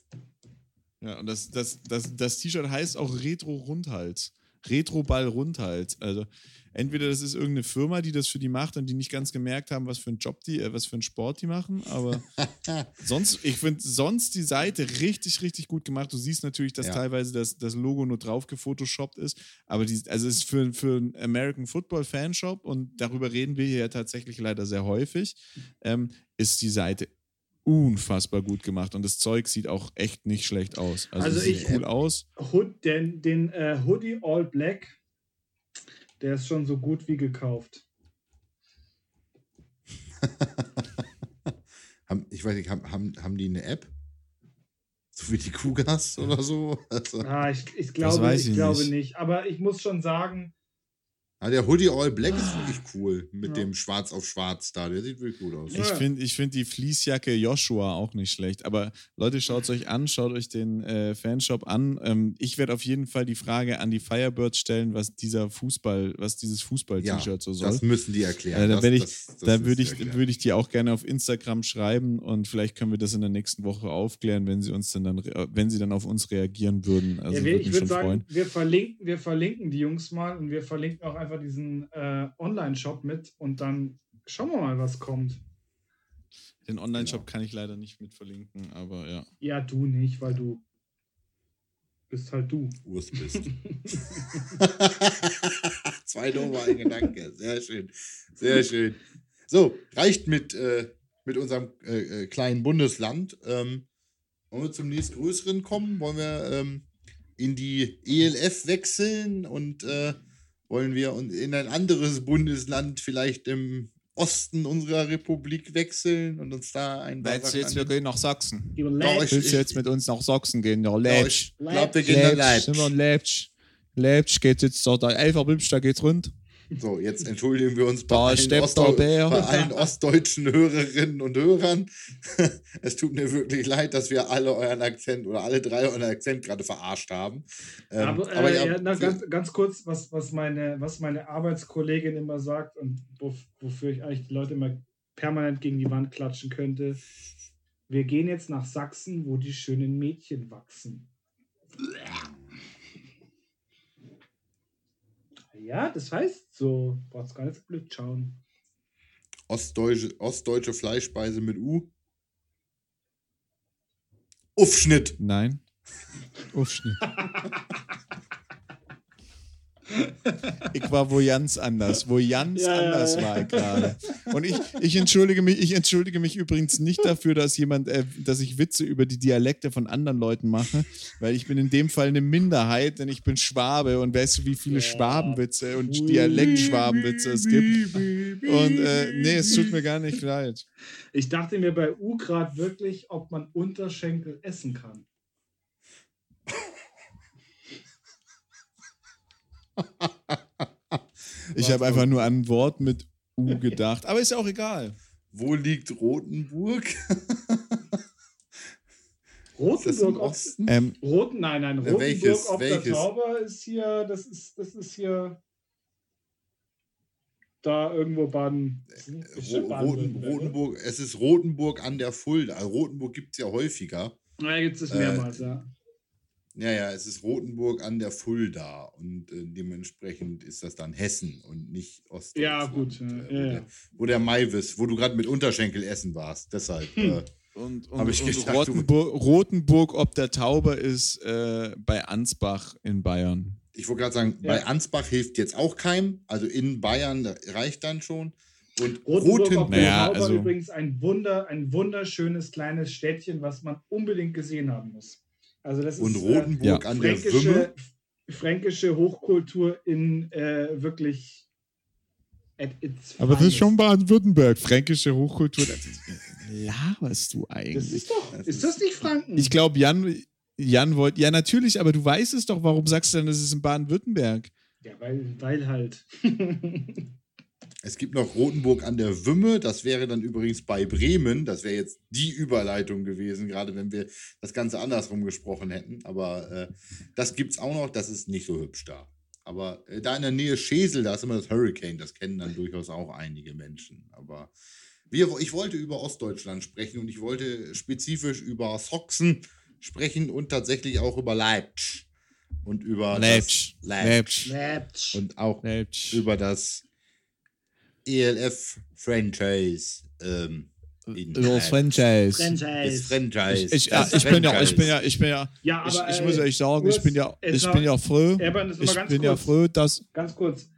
B: Ja, und das, das, das, das T-Shirt heißt auch Retro Rundhals. Retro-Ball Rundhals. Also entweder das ist irgendeine Firma, die das für die macht und die nicht ganz gemerkt haben, was für einen Job die, äh, was für einen Sport die machen, aber sonst, ich finde sonst die Seite richtig, richtig gut gemacht. Du siehst natürlich, dass
C: Ja.
B: teilweise das, das Logo nur drauf gefotoshoppt ist, aber die, also es ist für, für einen American Football Fanshop und darüber reden wir hier ja tatsächlich leider sehr häufig, ähm, ist die Seite unfassbar gut gemacht und das Zeug sieht auch echt nicht schlecht aus. Also,
A: Also
B: es sieht
A: ich-
B: cool aus.
A: Hood, den, den äh, Hoodie All Black, der ist schon so gut wie gekauft.
C: haben, ich weiß nicht, haben, haben, haben die eine App? So wie die Kugas oder so? Also,
A: Ah, ich, ich glaube,
B: weiß
A: ich
B: ich
A: glaube
B: nicht.
A: nicht. Aber ich muss schon sagen,
C: ah, der Hoodie All Black ist wirklich cool. Mit
A: Ja.
C: dem Schwarz auf Schwarz da. Der sieht wirklich gut aus.
A: Ja.
B: Ich finde ich find die Fließjacke Joshua auch nicht schlecht. Aber Leute, schaut es euch an, schaut euch den äh, Fanshop an. Ähm, ich werde auf jeden Fall die Frage an die Firebirds stellen, was dieser Fußball, was dieses Fußball-T-Shirt so soll.
C: Das müssen die erklären.
B: Äh, da
C: Das-
B: werd ich-
C: das- das
B: Da
C: müssen
B: würde ich,
C: erklären.
B: würd ich die auch gerne auf Instagram schreiben und vielleicht können wir das in der nächsten Woche aufklären, wenn sie uns dann, dann re- wenn sie dann auf uns reagieren würden. Also
A: ja, wir, ich würde sagen,
B: freuen.
A: wir verlinken, wir verlinken die Jungs mal und wir verlinken auch einfach diesen äh, Online-Shop mit und dann schauen wir mal, was kommt.
B: Den Online-Shop
C: Genau.
B: kann ich leider nicht mit verlinken, aber ja.
A: Ja, du nicht, weil du bist halt du.
C: Wurst bist. Zwei doofe ein Gedanke. Sehr schön. Sehr schön. So, reicht mit, äh, mit unserem äh, äh, kleinen Bundesland. Ähm, wollen wir zum nächstgrößeren kommen? Wollen wir ähm, in die ELF wechseln und äh, wollen wir in ein anderes Bundesland vielleicht im Osten unserer Republik wechseln und uns da ein paar Sachen an-
B: gehen nach Sachsen?
C: Ja, ich-
B: Willst du jetzt mit uns nach Sachsen gehen? Ja,
C: Ja,
B: Leipzig.
C: ich glaube, wir gehen nach
B: Leipzig, sind wir in
C: Leipzig.
B: Leipzig. Geht jetzt so, der Elfer Bibsch, da geht's rund.
C: So, jetzt entschuldigen wir uns bei, allen, Ostdeu bei allen ostdeutschen Hörerinnen und Hörern. es tut mir wirklich leid, dass wir alle euren Akzent oder alle drei euren Akzent gerade verarscht haben. Ähm,
A: aber, äh,
C: ja,
A: ja, na, ganz, ganz kurz, was, was, meine, was meine Arbeitskollegin immer sagt und wof- wofür ich eigentlich die Leute immer permanent gegen die Wand klatschen könnte. Wir gehen jetzt nach Sachsen, wo die schönen Mädchen wachsen. Ja, das heißt so. Brauchst gar nicht blöd schauen.
C: ostdeutsche, ostdeutsche Fleischspeise mit U. Aufschnitt.
B: Nein. Aufschnitt. Ich war wo ganz anders, wo ganz
A: Ja, ja,
B: anders
A: ja.
B: war ich gerade. Und ich, ich entschuldige mich, ich entschuldige mich übrigens nicht dafür, dass jemand, äh, dass ich Witze über die Dialekte von anderen Leuten mache, weil ich bin in dem Fall eine Minderheit, denn ich bin Schwabe und weißt du, wie viele Schwabenwitze und Dialektschwabenwitze es gibt. Und äh, nee, es tut mir gar nicht leid.
A: Ich dachte mir bei U gerade wirklich, ob man Unterschenkel essen kann.
B: Ich habe einfach nur an ein Wort mit U gedacht, aber ist ja auch egal.
C: Wo liegt im
A: Rotenburg
C: Osten?
B: Ähm,
A: Roten, nein, nein, Rotenburg
C: welches?
A: ob der
C: Welches?
A: Tauber ist hier, das ist, das ist hier da irgendwo Baden.
C: Ro Roten? Rotenburg, es ist Rotenburg an der Fulda. Also Rotenburg gibt es ja häufiger.
A: Ja, gibt es
C: Äh,
A: mehrmals, ja.
C: Ja, ja, es ist Rotenburg an der Fulda und äh, dementsprechend ist das dann Hessen und nicht Ostdeutschland.
A: Ja, gut, ja,
C: äh, wo,
A: ja, ja.
C: Der, wo der Maivis, wo du gerade mit Unterschenkel essen warst. Deshalb.
A: Hm.
C: Äh,
B: und und,
C: ich
B: und
C: gedacht,
B: Rotenburg, Rotenburg ob der Tauber ist äh, bei Ansbach in Bayern.
C: ich wollte gerade sagen,
A: Ja.
C: bei Ansbach hilft jetzt auch keinem. Also in Bayern reicht dann schon. Und
A: Rotenburg
C: Roten,
A: auf der
B: Naja,
A: Tauber
B: also-
A: übrigens ein Wunder, ein wunderschönes kleines Städtchen, was man unbedingt gesehen haben muss. Also das
C: und
A: ist
C: Rotenburg
A: äh,
C: an der Wümme.
A: fränkische, fränkische Hochkultur in äh, wirklich at its finest.
B: Baden-Württemberg. Fränkische Hochkultur. Das ist, laberst du
A: Das
B: eigentlich?
A: ist doch,
C: Das
A: ist das nicht Franken?
B: Ich glaube, Jan, Jan wollte. Ja, natürlich, aber du weißt es doch. Warum sagst du denn, es ist in Baden-Württemberg?
A: ja, weil, weil halt.
C: Es gibt noch Rotenburg an der Wümme. Das wäre dann übrigens bei Bremen. Das wäre jetzt die Überleitung gewesen, gerade wenn wir das Ganze andersrum gesprochen hätten. Aber äh, das gibt es auch noch. Das ist nicht so hübsch da. Aber äh, da in der Nähe Schesel, da ist immer das Hurricane. Das kennen dann durchaus auch einige Menschen. Aber wir, ich wollte über Ostdeutschland sprechen und ich wollte spezifisch über Sachsen sprechen und tatsächlich auch über Leipzig. Und über
B: Leipzig.
C: Leipzig.
B: Leipzig.
C: Und auch
B: Leipzig.
C: über das ELF-Franchise. Ähm, in
B: Das
C: Leipzig.
B: Franchise.
C: Das
A: Franchise.
C: Franchise.
B: Ich, ich, ja,
C: das
B: ich, bin ja, ich
C: Franchise.
B: bin ja, ich bin ja,
A: Ja,
B: ich,
A: aber
B: ich
A: äh,
B: muss euch sagen, ich bin ja, ich
A: noch-
B: bin ja froh. Ich bin ja
A: kurz.
B: froh, dass.
A: Ganz kurz.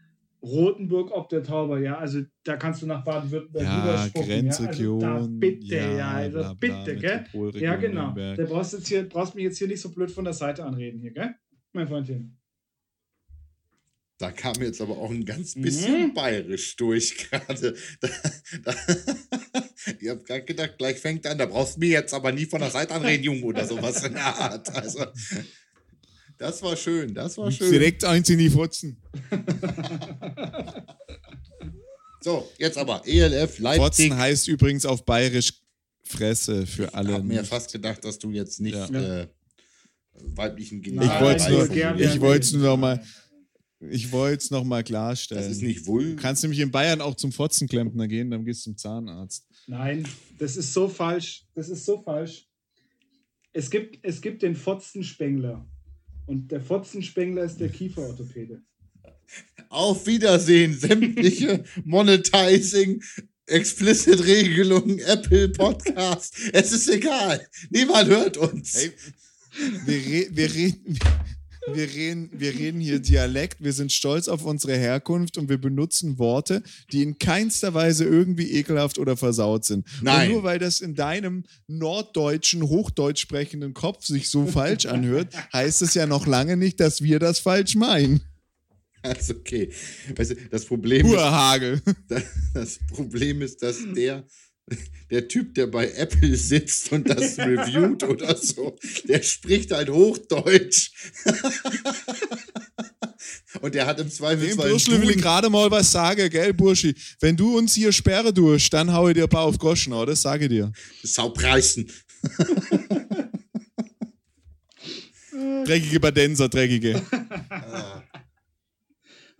A: Rotenburg ob der Tauber, ja, also da kannst du nach Baden-Württemberg
B: Ja, Grenzregion.
A: Ja, also da bitte, ja,
B: ja,
A: also
B: bla, bla,
A: bitte, gell? Ja, genau. Da brauchst du jetzt hier, brauchst mich jetzt hier nicht so blöd von der Seite anreden hier, gell? Mein Freundchen.
C: Da kam jetzt aber auch ein ganz
A: Mhm.
C: bisschen bayerisch durch gerade. Ich habe gerade gedacht, gleich fängt an, da brauchst du mir jetzt aber nie von der Seite anreden, Junge, oder sowas in der Art. Also, das war schön, das war schön.
B: Direkt eins in die Fotzen.
C: So, jetzt aber ELF Leipzig.
B: Fotzen heißt übrigens auf Bayerisch Fresse für
C: Ich
B: alle.
C: habe mir fast gedacht, dass du jetzt nicht
B: Ja.
C: äh, weiblichen
B: Ich
C: Genital
B: nur- ich
A: gern,
B: wollt's
A: gern.
B: nur noch mal- Ich wollte es nochmal klarstellen.
C: Das ist nicht wohl.
B: Du kannst nämlich in Bayern auch zum Fotzenklempner gehen, dann gehst du zum Zahnarzt.
A: Nein, das ist so falsch. Das ist so falsch. Es gibt, es gibt den Fotzenspengler. Und der Fotzenspengler ist der Kieferorthopäde.
C: Auf Wiedersehen, sämtliche Monetizing, Explicit-Regelungen, Apple Podcast. Es ist egal. Niemand hört uns.
B: Ey, wir, re wir, reden, wir, reden, wir reden hier Dialekt, wir sind stolz auf unsere Herkunft und wir benutzen Worte, die in keinster Weise irgendwie ekelhaft oder versaut sind.
C: Nein.
B: Und nur weil das in deinem norddeutschen, hochdeutsch sprechenden Kopf sich so falsch anhört, heißt es ja noch lange nicht, dass wir das falsch meinen.
C: Also okay. Weißt du, das Problem, ist,
B: Urhagel.
C: das Problem ist, dass der, der Typ, der bei Apple sitzt und das reviewt oder so, der spricht halt Hochdeutsch. und der hat im
B: Dem
C: Zweifelsfall.
B: Burschle will ich
C: Duden-
B: gerade mal was sagen, gell, Burschi? Wenn du uns hier sperren tust, dann hau ich dir ein paar auf Groschen, oder? Das sage ich dir.
C: Saupreisen.
B: Dreckige Badenser, dreckige.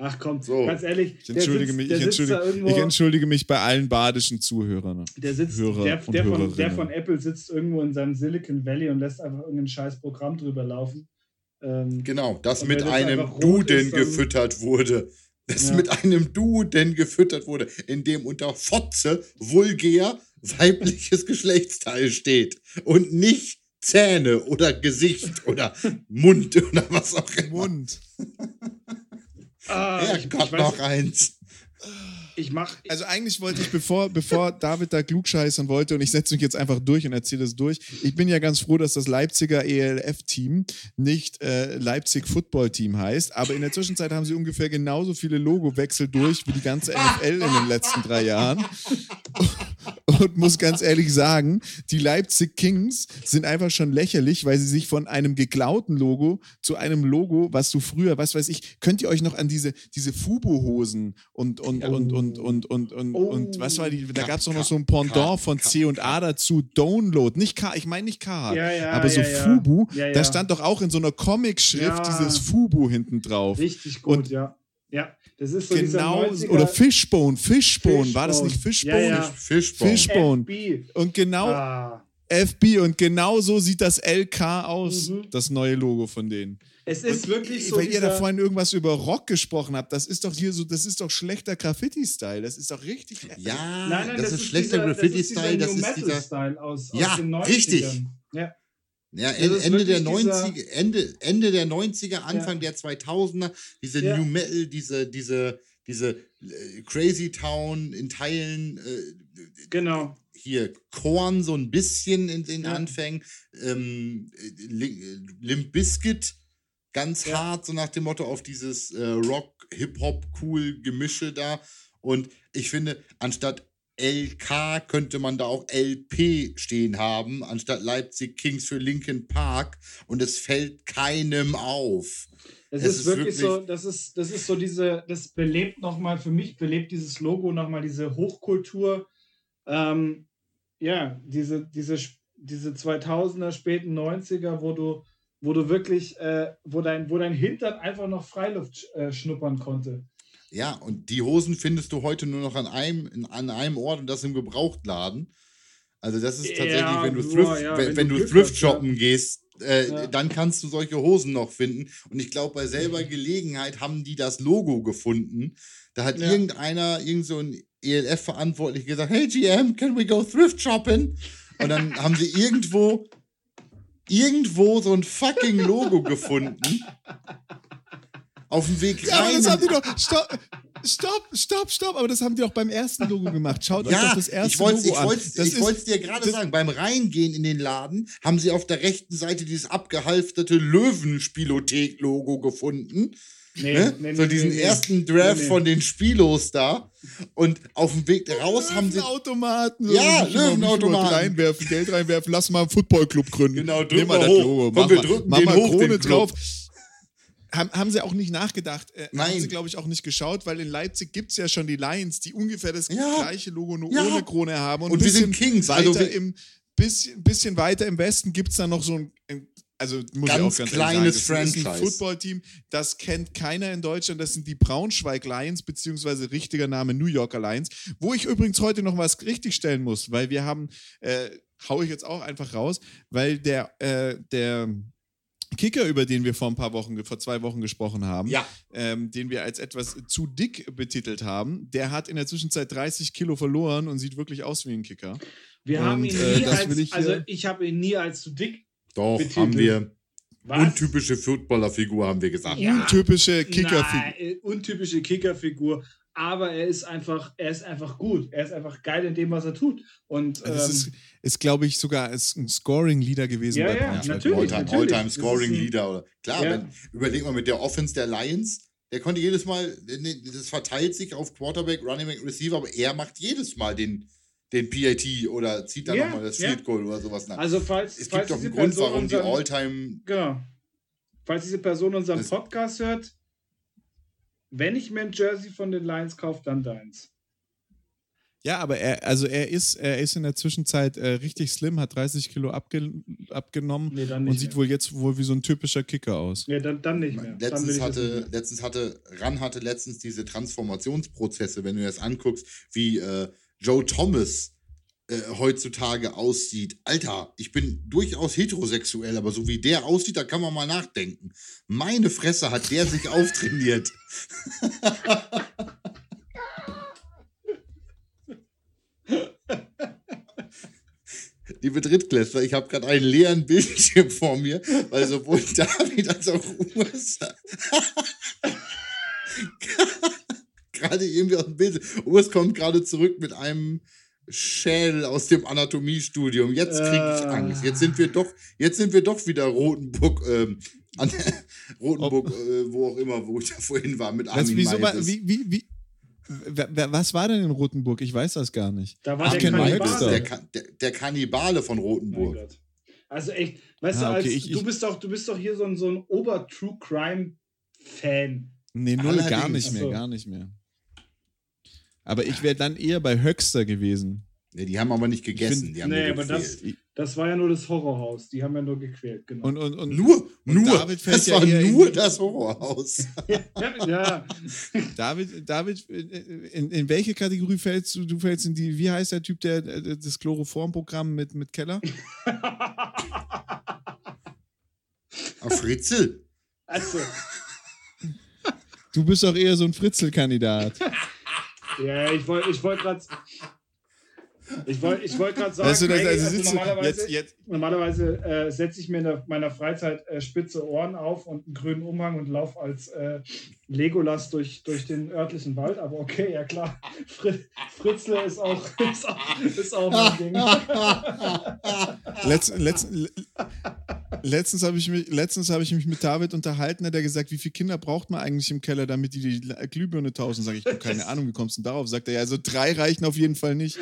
A: Ach komm,
C: So.
A: ganz ehrlich.
B: Ich entschuldige, mich,
A: der
B: ich,
A: sitzt
B: entschuldige,
A: irgendwo,
B: ich entschuldige mich bei allen badischen Zuhörern.
A: Der sitzt,
B: Hörer
A: der, der, von, der von Apple sitzt irgendwo in seinem Silicon Valley und lässt einfach irgendein scheiß Programm drüber laufen. Ähm,
C: Genau, das mit einem Duden
A: ist,
C: gefüttert wurde. Das
A: Ja.
C: mit einem Duden gefüttert wurde, in dem unter Fotze vulgär weibliches Geschlechtsteil steht und nicht Zähne oder Gesicht oder Mund oder was auch immer.
B: Mund.
A: Ah,
C: Ja,
A: ich,
C: Gott,
A: ich weiß,
C: noch eins.
A: ich mach.
B: Also eigentlich wollte ich, bevor, bevor David da klugscheißern wollte, und ich setze mich jetzt einfach durch und erzähle das durch, ich bin ja ganz froh, dass das Leipziger ELF-Team nicht äh, Leipzig Football Team heißt, aber in der Zwischenzeit haben sie ungefähr genauso viele Logowechsel durch wie die ganze NFL in den letzten drei Jahren. und muss ganz ehrlich sagen, die Leipzig Kings sind einfach schon lächerlich, weil sie sich von einem geklauten Logo zu einem Logo, was du früher, was weiß ich, könnt ihr euch noch an diese, diese Fubo-Hosen und, und, und, und, und, und, und, oh. und, was war die, da gab es doch noch so ein Pendant von C und A dazu, Download, nicht K, ich meine nicht K,
A: ja, ja,
B: aber so
A: ja,
B: Fubu, da stand doch auch in so einer Comic-Schrift dieses Fubu hinten drauf.
A: Richtig gut,
B: und
A: ja. Ja, das ist so
B: Genau,
A: dieser 90er
B: oder Fishbone, Fishbone, war das nicht
A: Fishbone.
B: Fishbone?
A: Ja, ja.
C: Fischbone.
B: Fishbone.
A: FB.
B: Und genau,
A: Ah,
B: FB und genau so sieht das LK aus,
A: Mhm.
B: das neue Logo von denen.
A: es ist wirklich so.
B: Weil ihr da vorhin irgendwas über Rock gesprochen habt, das ist doch hier so, das ist doch schlechter Graffiti-Style. Das ist doch richtig.
C: Ja,
A: Nein, nein,
C: das, ist schlechter Graffiti-Style, das
A: New
C: ist dieser.
A: Metal-Style aus,
C: Ja,
A: aus den 90ern.
C: richtig.
A: Ja.
C: Ja, Ende der
A: wirklich dieser-
C: 90er, Ende, Ende der 90er, Anfang
A: Ja.
C: der 2000er, diese
A: Ja.
C: New Metal, diese, diese, diese äh, Crazy Town in Teilen, äh,
A: Genau.
C: hier Korn so ein bisschen in den
A: Ja.
C: Anfängen, ähm, äh, äh, Limp Bizkit ganz hart, so nach dem Motto auf dieses äh, Rock, Hip-Hop, cool Gemische da. Und ich finde, anstatt LK könnte man da auch LP stehen haben, anstatt Leipzig Kings für Linkin Park. Und es fällt keinem auf.
A: Es,
C: Es
A: ist,
C: ist
A: wirklich,
C: wirklich-
A: so, das ist, das ist so diese, das belebt nochmal, für mich belebt dieses Logo nochmal diese Hochkultur. Ähm, ja, diese, diese, diese 2000er, späten 90er, wo du, wo du wirklich, äh, wo, dein, wo dein Hintern einfach noch Freiluft äh, schnuppern konnte.
C: Ja, und die Hosen findest du heute nur noch an einem, in, an einem Ort und das im Gebrauchtladen. Also das ist tatsächlich,
A: Ja,
C: wenn du Thrift,
A: ja,
C: wenn,
A: wenn
C: wenn
A: du
C: du Thrift
A: hast, ja.
C: shoppen gehst, äh, dann kannst du solche Hosen noch finden. Und ich glaube, bei selber Gelegenheit haben die das Logo gefunden. Da hat irgendeiner, irgend so ein ELF-Verantwortlich gesagt, hey GM, can we go thrift shopping? Und dann haben sie irgendwo, irgendwo so ein fucking Logo gefunden. Auf dem Weg
B: Ja, aber
C: rein.
B: das haben die doch. Stopp, stopp, stopp, stopp. Aber das haben die auch beim ersten Logo gemacht. Schaut euch
C: Ja,
B: doch das erste
C: ich wollte
B: Logo an.
C: es
B: Das
C: ich
B: ist-
C: wollt's dir gerade
B: das-
C: sagen. Beim Reingehen in den Laden haben sie auf der rechten Seite dieses abgehalfterte Löwenspielothek-Logo gefunden.
A: Nee,
C: ne? so diesen ersten Draft
A: Nee, nee.
C: von den Spielos da. Und auf dem Weg raus haben sie.
B: Löwenautomaten. so,
C: Ja, Löwenautomaten.
B: Reinwerfen, Geld reinwerfen, lass mal einen Footballclub gründen.
C: Genau, drück
B: mal
C: mal
B: das
C: hoch.
B: Logo.
C: Komm, wir
B: mal,
C: drücken
B: mach
C: den
B: mal
C: hoch, den
B: Krone
C: Club.
B: drauf. Haben, haben sie auch nicht nachgedacht. Äh,
C: Nein.
B: Haben sie, glaube ich, auch nicht geschaut, weil in Leipzig gibt es ja schon die Lions, die ungefähr das
C: Ja.
B: gleiche Logo nur
C: Ja.
B: ohne Krone haben.
C: Und
B: ein
C: wir sind Kings,
B: Weiter
C: also
B: im, bisschen, bisschen weiter im Westen gibt es dann noch so ein, ein also muss ich
C: Ganz
B: auch ganz
C: kleines
B: sagen, das
C: Franchise.
B: Footballteam, das kennt keiner in Deutschland. Das sind die Braunschweig Lions, beziehungsweise richtiger Name New Yorker Lions. Wo ich übrigens heute noch was richtigstellen muss, weil wir haben, äh, hau ich jetzt auch einfach raus, weil der, äh, der Kicker, über den wir vor ein paar Wochen, vor zwei Wochen gesprochen haben,
C: Ja.
B: ähm, den wir als etwas zu dick betitelt haben, der hat in der Zwischenzeit 30 Kilo verloren und sieht wirklich aus wie ein Kicker.
A: Wir
B: Und,
A: haben ihn
B: äh,
A: nie
B: das
A: als,
B: ich
A: also ich habe ihn nie als zu dick.
C: Doch,
A: Betitelt.
C: haben wir.
A: Was?
C: Untypische Footballerfigur, haben wir gesagt.
A: Ja.
B: Untypische Kicker.
A: Nein, äh, untypische Kickerfigur. Aber er ist einfach, er ist einfach gut. Er ist einfach geil in dem, was er tut. Und
B: Das
A: ähm,
B: ist, ist glaube ich, sogar ist ein Scoring-Leader gewesen
A: Ja,
B: bei
A: ja, natürlich.
C: Alltime,
A: natürlich.
C: Alltime
A: Das
C: Scoring
A: ist ein-
C: Leader. Oder, klar,
A: Ja.
C: wenn, überleg mal mit der Offense der Lions. Der konnte jedes Mal, das verteilt sich auf Quarterback, Running Back, Receiver, aber er macht jedes Mal den, den PAT oder zieht dann
A: Ja,
C: nochmal das. Field Goal oder sowas nach.
A: also falls,
C: es
A: falls
C: gibt doch einen Grund,
A: Person
C: warum die
A: unseren-
C: Alltime.
A: Genau. Falls diese Person unseren
C: Das-
A: Podcast hört, wenn ich mir ein Jersey von den Lions kaufe, dann deins.
B: Ja, aber er, also er ist, er ist in der Zwischenzeit äh, richtig slim, hat 30 Kilo abge, abgenommen
A: Nee, dann
B: und sieht
A: mehr.
B: wohl jetzt wohl wie so ein typischer Kicker aus.
A: Nee, dann, dann nicht mehr. dann
C: Letztens
A: das
C: hatte, letztens hatte, Ran hatte letztens diese Transformationsprozesse, wenn du das anguckst, wie äh, Joe Thomas äh, heutzutage aussieht. Alter, ich bin durchaus heterosexuell, aber so wie der aussieht, da kann man mal nachdenken. Meine Fresse hat der sich auftrainiert. Liebe Drittklässler, ich habe gerade einen leeren Bildschirm vor mir, weil sowohl David als auch Urs gerade irgendwie aus dem Bild. Urs kommt gerade zurück mit einem Schädel aus dem Anatomiestudium. Jetzt kriege ich
A: Äh.
C: Angst. Jetzt sind wir doch, jetzt sind wir doch wieder Rotenburg, ähm, an Rotenburg, äh, wo auch immer, wo ich da vorhin war, mit
B: Was,
C: Armin
B: wieso, wie, wie, wie, wer- wer- was war denn in Rotenburg? Ich weiß das gar nicht.
A: Da war
B: Ach,
A: der
C: der,
A: Kannibale.
C: Ka- der, der Kannibale von Rotenburg.
A: Also echt, weißt
B: Ah,
A: du, als,
B: okay, ich-
A: du bist doch, du bist doch hier so ein, so ein Ober-True-Crime-Fan.
B: Nee, null, gar nicht mehr,
A: so.
B: gar nicht mehr. Aber ich wäre dann eher bei Höxter gewesen.
C: Ja, die haben aber nicht gegessen.
B: find-
C: die haben
A: Nee, aber das-. Das war ja nur das Horrorhaus. Die haben ja nur gequält, genau.
B: Und, und, und
C: Nur,
B: Und
C: nur,
B: David fällt
C: das
B: ja
C: war nur das Horrorhaus.
A: ja, ja,
B: David, David, in, in welche Kategorie fällst du? Du fällst in die, wie heißt der Typ, der der- das Chloroformprogramm mit, mit Keller?
C: Auf Fritzel.
A: also,
B: Du bist doch eher so ein Fritzel-Kandidat.
A: ja, ich wollte ich wollt gerade ich wollt, ich wollt grad sagen,
B: Weißt du, das,
A: ey,
B: also
A: also
B: sitzt du,
A: normalerweise,
B: jetzt, jetzt,
A: normalerweise äh, setze ich mir in meiner Freizeit äh, spitze Ohren auf und einen grünen Umhang und laufe als äh, Legolas durch, durch den örtlichen Wald. Aber okay, ja klar. Fri Fritzle ist auch, ist auch, ist auch mein Ding.
B: letzt, letzt, letztens habe ich, mich- letztens hab ich mich mit David unterhalten, hat er gesagt, wie viele Kinder braucht man eigentlich im Keller, damit die die Glühbirne tauschen? Sag ich, ich hab keine Ahnung, wie kommst du denn darauf? Sagt er, ja, also drei reichen auf jeden Fall nicht.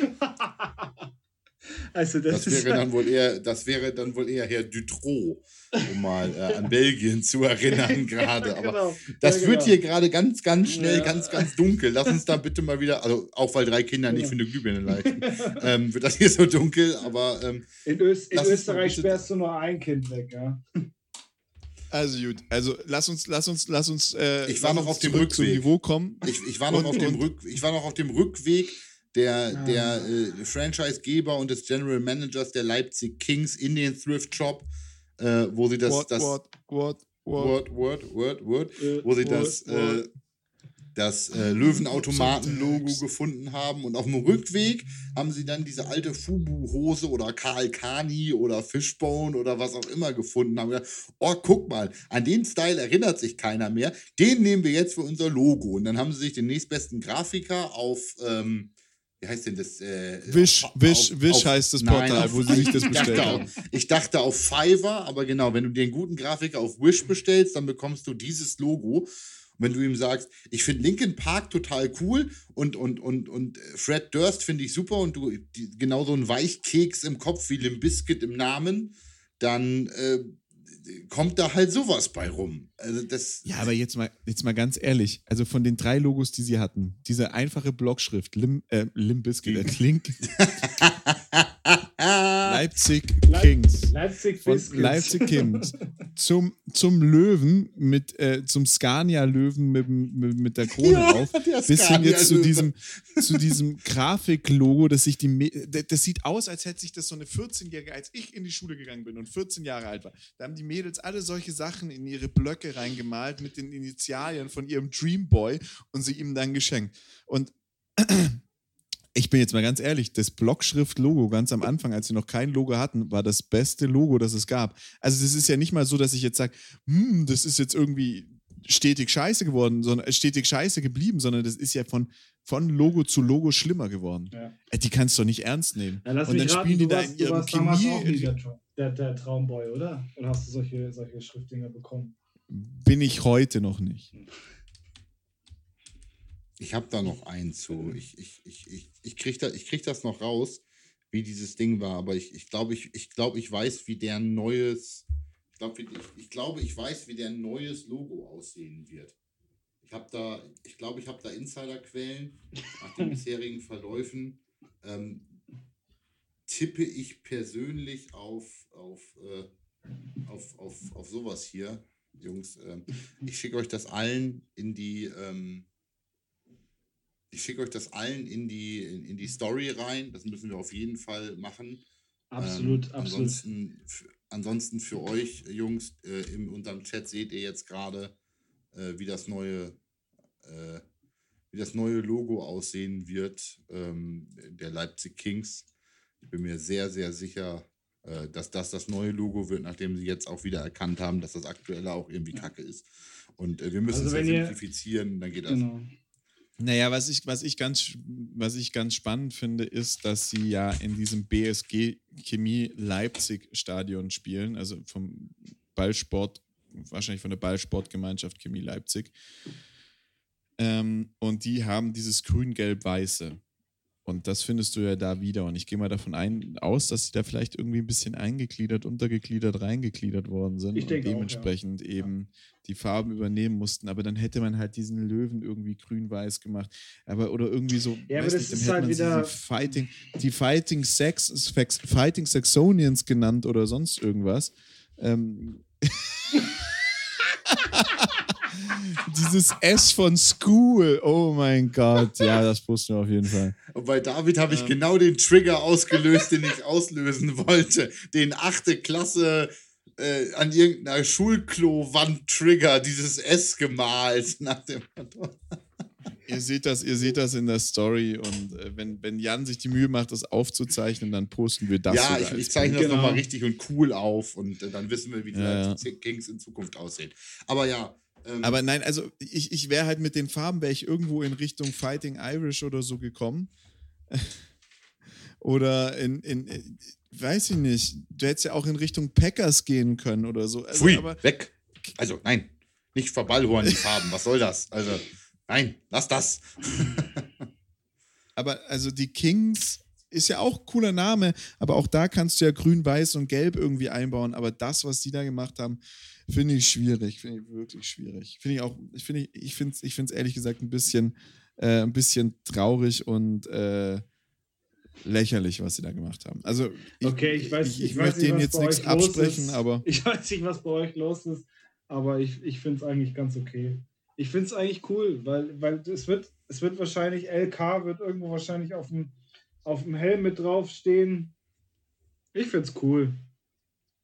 A: Also das,
C: Das
A: ist
C: wäre dann wohl eher, das wäre dann wohl eher Herr Dutroux, um mal äh, an Belgien zu erinnern gerade. Aber
A: genau.
C: das
A: ja,
C: wird
A: genau.
C: hier gerade ganz, ganz schnell,
A: Ja.
C: ganz, ganz dunkel. Lass uns da bitte mal wieder, also auch weil drei Kinder nicht
A: Ja.
C: für eine Glühbirne leisten, ähm, wird das hier so dunkel, aber ähm,
A: In, Ös in Österreich
C: bitte-
A: sperrst du nur ein Kind weg, ja.
B: Also gut, also lass uns, lass uns, lass uns, äh,
C: Ich war noch auf dem
B: zum
C: Rückweg.
B: Niveau kommen.
C: ich, ich, war noch
B: Und-
C: auf dem Rück, ich war noch auf dem Rückweg der,
A: Ah.
C: der äh, Franchisegeber und des General Managers der Leipzig Kings in den Thrift Shop, äh, wo sie das,
B: Wort,
C: das
B: Wort, Wort.
C: Word, Word, Word, Word,
A: Äh,
C: wo sie
A: Word,
C: das,
A: Word.
C: äh, das äh, Löwenautomaten-Logo gefunden haben. Und auf dem Rückweg haben sie dann diese alte Fubu-Hose oder Karl Kani oder Fishbone oder was auch immer gefunden. Haben gedacht, oh, guck mal, an den Style erinnert sich keiner mehr. Den nehmen wir jetzt für unser Logo. Und dann haben sie sich den nächstbesten Grafiker auf. Ähm, wie heißt denn das? Äh,
B: Wish,
C: auf-
B: Wish,
C: auf-
B: Wish
C: auf-
B: heißt das
C: nein,
B: Portal,
C: auf-
B: wo sie sich das bestellt
C: auf,
B: haben.
C: ich dachte auf Fiverr, aber genau, wenn du dir einen guten Grafiker auf Wish bestellst, dann bekommst du dieses Logo. Und wenn du ihm sagst, ich finde Linkin Park total cool und, und, und, und Fred Durst finde ich super und du die, genau so einen Weichkeks im Kopf wie Limp Bizkit im Namen, dann äh, kommt da halt sowas bei rum. Also das,
B: Ja, aber jetzt mal, jetzt mal ganz ehrlich, also von den drei Logos, die sie hatten, diese einfache Blockschrift, Lim, äh, Limp Bizkit, äh, Klink, Leipzig
A: Leip-
B: Kings.
A: Leipzig
B: Von. Leipzig Kings. Zum, zum Löwen mit äh, zum Scania Löwen mit, mit, mit der Krone
C: Ja,
B: auf.
C: der
B: bis hin jetzt zu diesem zu diesem Grafiklogo das sich die das sieht aus als hätte sich das so eine 14-jährige als ich in die Schule gegangen bin und 14 Jahre alt war. Da haben die Mädels alle solche Sachen in ihre Blöcke reingemalt mit den Initialien von ihrem Dreamboy und sie ihm dann geschenkt. Und ich bin jetzt mal ganz ehrlich, das Blockschrift-Logo ganz am Anfang, als sie noch kein Logo hatten, war das beste Logo, das es gab. Also das ist ja nicht mal so, dass ich jetzt sage, hm, das ist jetzt irgendwie stetig scheiße geworden, sondern äh, stetig scheiße geblieben, sondern das ist ja von, von Logo zu Logo schlimmer geworden.
A: Ja.
B: Äh, Die kannst du doch nicht ernst nehmen.
A: Ja,
B: Und dann
A: raten,
B: spielen die
A: du
B: da
A: warst,
B: in ihrem Chemie.
A: der, der Traumboy, oder? Oder hast du solche, solche Schriftdinger bekommen?
B: Bin ich heute noch nicht.
C: Ich habe da noch einen zu. Ich, ich, ich, ich, ich kriege da, ich krieg das noch raus, wie dieses Ding war, aber ich, ich glaube, ich, ich, glaub, ich weiß, wie der neues. Ich glaube, ich, ich, glaube, ich weiß, wie der neues Logo aussehen wird. Ich habe da, ich glaube, ich habe da Insiderquellen nach den bisherigen Verläufen. Ähm, tippe ich persönlich auf, auf, äh, auf, auf, auf sowas hier, Jungs. Ähm, ich schicke euch das allen in die. Ähm, ich schicke euch das allen in die, in, in die Story rein. Das müssen wir auf jeden Fall machen.
A: Absolut,
C: Ähm,
A: absolut.
C: Ansonsten, ansonsten für euch, Jungs, äh, in unserem Chat seht ihr jetzt gerade, äh, wie das neue, äh, wie das neue Logo aussehen wird, ähm, der Leipzig Kings. Ich bin mir sehr, sehr sicher, äh, dass das das neue Logo wird, nachdem sie jetzt auch wieder erkannt haben, dass das aktuelle auch irgendwie kacke ist. Und äh, wir müssen
A: Also
C: es ja
A: ihr-
C: simplifizieren, dann geht das.
A: Genau.
B: Naja, was ich, was, ich ganz, was ich ganz spannend finde, ist, dass sie ja in diesem BSG Chemie Leipzig Stadion spielen, also vom Ballsport, wahrscheinlich von der Ballsportgemeinschaft Chemie Leipzig. Ähm, und die haben dieses Grün-Gelb-Weiße. Und das findest du ja da wieder. Und ich gehe mal davon ein, aus, dass sie da vielleicht irgendwie ein bisschen eingegliedert, untergegliedert, reingegliedert worden sind
A: Ich
B: und
A: denke auch,
B: dementsprechend eben die Farben übernehmen mussten. Aber dann hätte man halt diesen Löwen irgendwie grün-weiß gemacht. Aber oder irgendwie so,
A: Ja, aber
B: weiß
A: das
B: nicht,
A: ist halt wieder-
B: die Fighting, die Fighting Sex, Fighting Saxonians genannt oder sonst irgendwas. Ähm, Dieses S von School. Oh mein Gott. Ja, das posten wir auf jeden Fall.
C: Und bei David habe ich
B: Ähm.
C: genau den Trigger ausgelöst, den ich auslösen wollte. Den achte Klasse äh, an irgendeiner Schulklo-Wand-Trigger, dieses S gemalt. Nach dem Motto.
B: Ihr seht das, ihr seht das in der Story und äh, wenn, wenn Jan sich die Mühe macht, das aufzuzeichnen, dann posten wir das.
C: ja, ich, ich zeichne das
A: Genau.
C: nochmal richtig und cool auf und äh, dann wissen wir, wie die
B: Ja, ja.
C: Kings in Zukunft aussehen. Aber ja. Ähm,
B: Aber nein, also ich, ich wäre halt mit den Farben, wäre ich irgendwo in Richtung Fighting Irish oder so gekommen. oder in, in, in, weiß ich nicht, du hättest ja auch in Richtung Packers gehen können oder so. Also,
C: Pfui,
B: aber
C: weg. Also, nein. Nicht verballhorn die Farben. Was soll das? Also, nein, lass das.
B: Aber also die Kings ist ja auch ein cooler Name, aber auch da kannst du ja grün, weiß und gelb irgendwie einbauen. Aber das, was die da gemacht haben, finde ich schwierig. Finde ich wirklich schwierig. Finde ich auch, ich finde ich finde ich finde es ehrlich gesagt ein bisschen, äh, ein bisschen traurig und äh, lächerlich, was sie da gemacht haben. Also ich,
A: Okay, ich weiß-
B: ich,
A: ich
B: ich
A: weiß
B: möchte
A: was
B: jetzt nichts absprechen, aber
A: Ich weiß nicht, was bei euch los ist, aber ich, ich finde es eigentlich ganz okay. Ich finde es eigentlich cool, weil, weil es wird, es wird wahrscheinlich, LK wird irgendwo wahrscheinlich auf dem, auf dem Helm mit draufstehen. Ich finde es cool.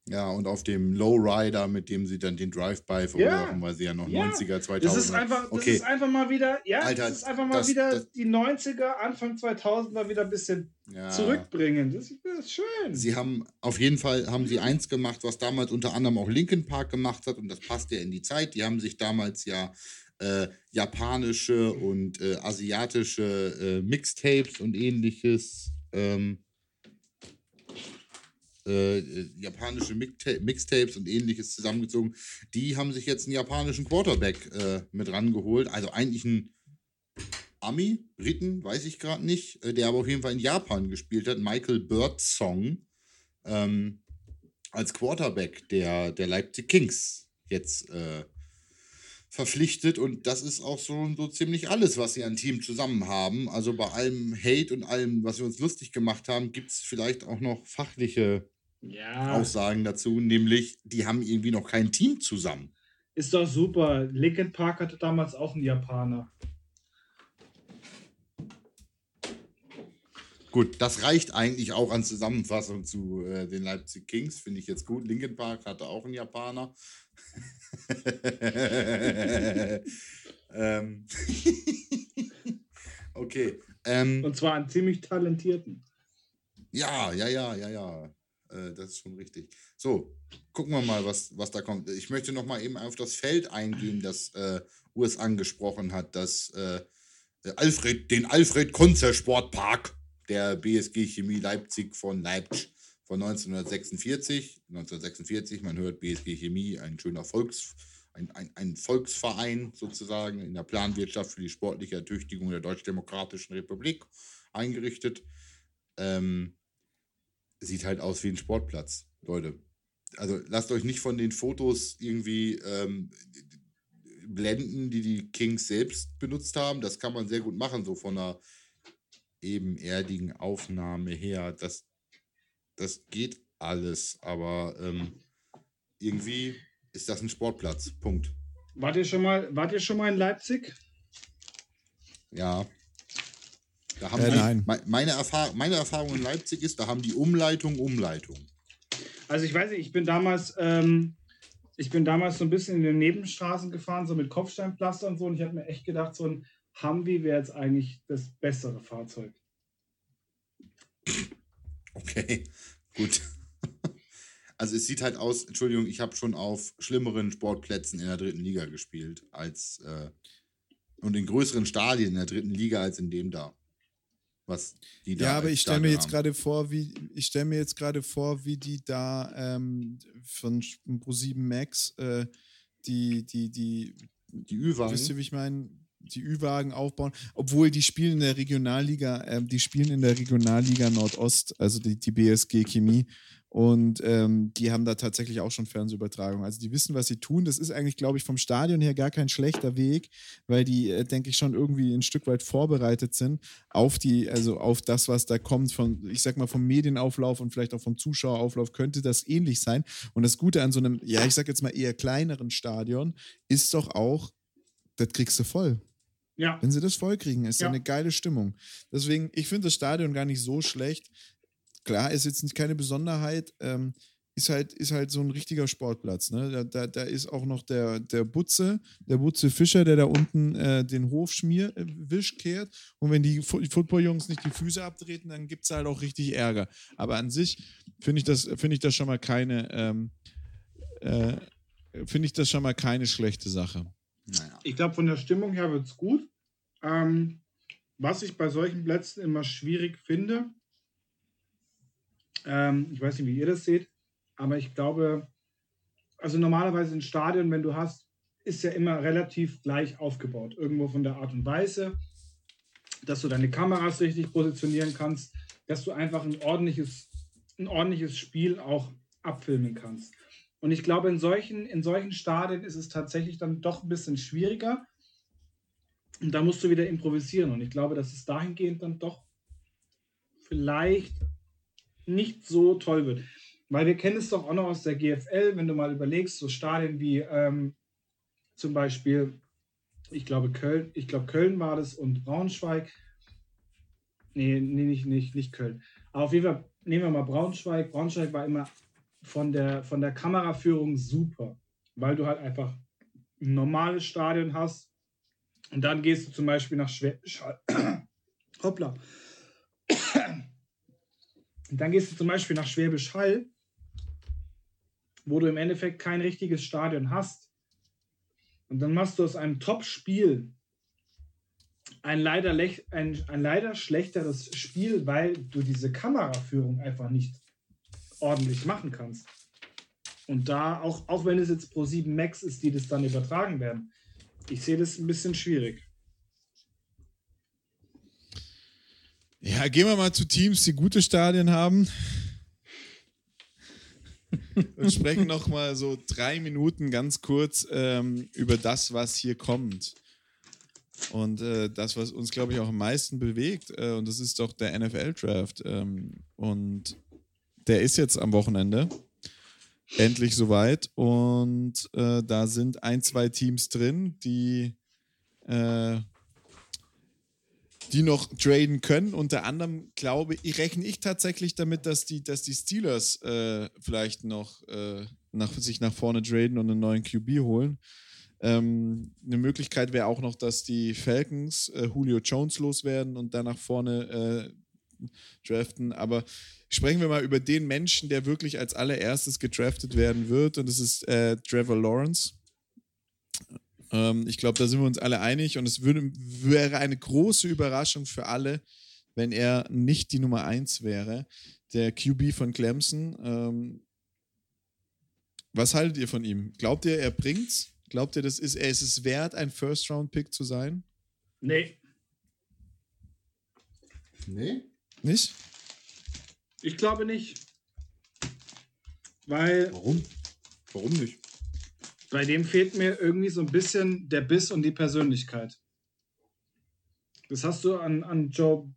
C: Ja, und auf dem Lowrider, mit dem sie dann den Drive-By verursachen, weil sie ja noch
A: Ja.
C: 90er, 2000er.
A: Das ist einfach, das
C: okay.
A: ist einfach mal wieder, ja,
C: Alter,
A: das ist einfach mal
C: das-
A: wieder
C: das-
A: die 90er, Anfang 2000er wieder ein bisschen
C: ja.
A: zurückbringen. Das, ist- das ist schön.
C: Sie haben auf jeden Fall haben sie eins gemacht, was damals unter anderem auch Linkin Park gemacht hat und das passt ja in die Zeit. Die haben sich damals ja äh, japanische und äh, asiatische äh, Mixtapes und ähnliches ähm, äh, äh, japanische Mixta Mixtapes und ähnliches zusammengezogen. Die haben sich jetzt einen japanischen Quarterback äh, mit rangeholt. Also eigentlich ein Ami, Briten, weiß ich gerade nicht, der aber auf jeden Fall in Japan gespielt hat. Michael Birdsong ähm, als Quarterback der, der Leipzig Kings jetzt äh, verpflichtet. Und das ist auch so, so ziemlich alles, was sie an Team zusammen haben. Also bei allem Hate und allem, was wir uns lustig gemacht haben, gibt es vielleicht auch noch fachliche
A: ja,
C: Aussagen dazu, nämlich die haben irgendwie noch kein Team zusammen.
A: ist doch super. Linkin Park hatte damals auch einen Japaner.
C: Gut, das reicht eigentlich auch an Zusammenfassung zu äh, den Leipzig Kings. Finde ich jetzt gut. Linkin Park hatte auch einen Japaner. ähm. okay. Ähm,
A: Und zwar einen ziemlich talentierten.
C: ja, ja, ja, ja, ja. Äh, das ist schon richtig. So, gucken wir mal, was, was da kommt. Ich möchte noch mal eben auf das Feld eingehen, das äh, Urs angesprochen hat, das äh, Alfred, den Alfred Konzer Sportpark der BSG Chemie Leipzig von Leipzig von 1946. 1946, man hört BSG Chemie, ein schöner Volks, ein, ein, ein Volksverein sozusagen in der Planwirtschaft für die sportliche Ertüchtigung der Deutsch-Demokratischen Republik eingerichtet. Ähm, sieht halt aus wie ein Sportplatz, Leute. Also lasst euch nicht von den Fotos irgendwie ähm, blenden, die die Kings selbst benutzt haben. Das kann man sehr gut machen, so von einer ebenerdigen Aufnahme her. Das, das geht alles, aber ähm, irgendwie ist das ein Sportplatz. Punkt.
A: Wart ihr schon mal, wart ihr schon mal in Leipzig?
C: Ja. Da haben
B: Äh,
C: die,
B: nein.
C: me- meine, Erfahr meine Erfahrung in Leipzig ist, da haben die Umleitung Umleitung.
A: Also ich weiß nicht, ich bin damals, ähm, ich bin damals so ein bisschen in den Nebenstraßen gefahren, so mit Kopfsteinpflaster und so, und ich habe mir echt gedacht, so ein Humvee wäre jetzt eigentlich das bessere Fahrzeug.
C: Okay, gut. Also es sieht halt aus, Entschuldigung, ich habe schon auf schlimmeren Sportplätzen in der dritten Liga gespielt als äh, Und in größeren Stadien in der dritten Liga als in dem da. Was die da
B: Ja, aber ich stelle mir jetzt gerade vor, wie ich stelle mir jetzt gerade vor, wie die da ähm, von Pro7 Max äh, die die die
C: Die Ü-Wagen.
B: wisst ihr, wie ich meine, die Ü-Wagen aufbauen, obwohl die spielen in der Regionalliga, ähm, die spielen in der Regionalliga Nordost, also die, die BSG Chemie und ähm, die haben da tatsächlich auch schon Fernsehübertragung. Also die wissen, was sie tun. Das ist eigentlich, glaube ich, vom Stadion her gar kein schlechter Weg, weil die, äh, denke ich, schon irgendwie ein Stück weit vorbereitet sind auf die, also auf das, was da kommt, von, ich sag mal, vom Medienauflauf und vielleicht auch vom Zuschauerauflauf könnte das ähnlich sein. Und das Gute an so einem, ja, ich sag jetzt mal eher kleineren Stadion, ist doch auch, das kriegst du voll.
A: Ja,
B: Wenn sie das voll kriegen, ist ja eine geile Stimmung. Deswegen, ich finde das Stadion gar nicht so schlecht. Klar, ist jetzt nicht keine Besonderheit. Ähm, ist halt, ist halt so ein richtiger Sportplatz. Ne? Da, da, da ist auch noch der, der Butze, der Butze Fischer, der da unten äh, den Hof schmier, äh, Wisch kehrt. Und wenn die Fu- Football-Jungs nicht die Füße abtreten, dann gibt es halt auch richtig Ärger. Aber an sich finde ich, das- finde ich das schon mal keine, ähm, äh, finde ich das schon mal keine schlechte Sache.
C: Naja.
A: ich glaube, von der Stimmung her wird es gut. Ähm, was ich bei solchen Plätzen immer schwierig finde, ähm, ich weiß nicht, wie ihr das seht, aber ich glaube, also normalerweise ein Stadion, wenn du hast, ist ja immer relativ gleich aufgebaut. Irgendwo von der Art und Weise, dass du deine Kameras richtig positionieren kannst, dass du einfach ein ordentliches, ein ordentliches Spiel auch abfilmen kannst. Und ich glaube, in solchen, in solchen Stadien ist es tatsächlich dann doch ein bisschen schwieriger. Und da musst du wieder improvisieren. Und ich glaube, dass es dahingehend dann doch vielleicht nicht so toll wird. Weil wir kennen es doch auch noch aus der GFL, wenn du mal überlegst, so Stadien wie ähm, zum Beispiel, ich glaube Köln, ich glaube Köln war das und Braunschweig. Nee, nee, nicht, nicht, nicht Köln. Aber auf jeden Fall nehmen wir mal Braunschweig. Braunschweig war immer von der, von der Kameraführung super, weil du halt einfach ein normales Stadion hast. Und dann gehst du zum Beispiel nach Schwäbisch. Hoppla. Und dann gehst du zum Beispiel nach Schwäbisch Hall, wo du im Endeffekt kein richtiges Stadion hast. Und dann machst du aus einem Top-Spiel ein leider, ein, ein leider schlechteres Spiel, weil du diese Kameraführung einfach nicht ordentlich machen kannst. Und da, auch, auch wenn es jetzt Pro 7 Max ist, die das dann übertragen werden, ich sehe das ein bisschen schwierig.
B: Ja, gehen wir mal zu Teams, die gute Stadien haben. Und sprechen noch mal so drei Minuten ganz kurz ähm, über das, was hier kommt. Und äh, das, was uns, glaube ich, auch am meisten bewegt. Äh, und das ist doch der NFL-Draft. Ähm, und der ist jetzt am Wochenende. Endlich soweit. Und äh, da sind ein, zwei Teams drin, die äh, die noch traden können. Unter anderem glaube ich, rechne ich tatsächlich damit, dass die, dass die Steelers äh, vielleicht noch äh, nach, sich nach vorne traden und einen neuen QB holen. Ähm, eine Möglichkeit wäre auch noch, dass die Falcons äh, Julio Jones loswerden und dann nach vorne äh, draften. Aber sprechen wir mal über den Menschen, der wirklich als allererstes gedraftet werden wird. Und das ist äh, Trevor Lawrence. Ähm, ich glaube, da sind wir uns alle einig und es würde, wäre eine große Überraschung für alle, wenn er nicht die Nummer 1 wäre. Der QB von Clemson. Ähm, was haltet ihr von ihm? Glaubt ihr, er bringt's? Glaubt ihr, das ist, er ist es wert, ein First-Round-Pick zu sein?
A: Nee,
C: Nee?
B: Nicht?
A: ich glaube nicht. Weil
C: Warum? Warum nicht?
A: bei dem fehlt mir irgendwie so ein bisschen der Biss und die Persönlichkeit. Das hast du an, an Joe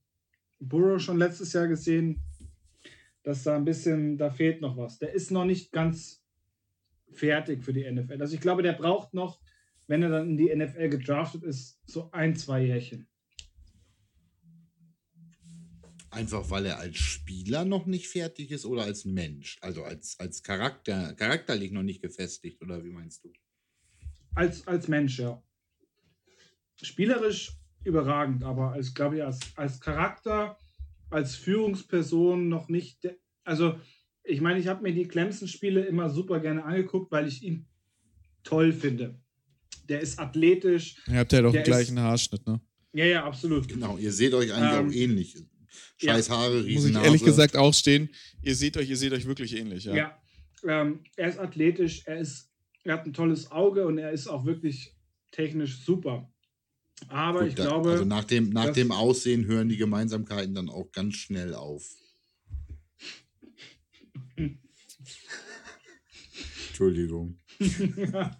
A: Burrow schon letztes Jahr gesehen, dass da ein bisschen, da fehlt noch was. Der ist noch nicht ganz fertig für die NFL. Also ich glaube, der braucht noch, wenn er dann in die NFL gedraftet ist, so ein, zwei Jährchen.
C: Einfach weil er als Spieler noch nicht fertig ist oder als Mensch? Also als, als Charakter, charakterlich noch nicht gefestigt, oder wie meinst du?
A: Als, als Mensch, ja. Spielerisch überragend, aber als, glaube ich, als, als Charakter, als Führungsperson noch nicht. Also, ich meine, ich habe mir die Clemson-Spiele immer super gerne angeguckt, weil ich ihn toll finde. der ist athletisch.
B: Ihr habt ja doch den gleichen
A: ist-
B: Haarschnitt, ne?
A: Ja, ja, absolut.
C: Genau, ihr seht euch eigentlich
A: Ähm,
C: auch ähnlich. Scheiß Haare,
B: Muss ich ehrlich gesagt auch stehen. Ihr seht euch, ihr seht euch wirklich ähnlich, ja.
A: Ja, ähm, er ist athletisch, er, ist, er hat ein tolles Auge und er ist auch wirklich technisch super. Aber
C: Gut,
A: ich
C: da-
A: glaube,
C: also nach dem, nach dem Aussehen hören die Gemeinsamkeiten dann auch ganz schnell auf. Entschuldigung.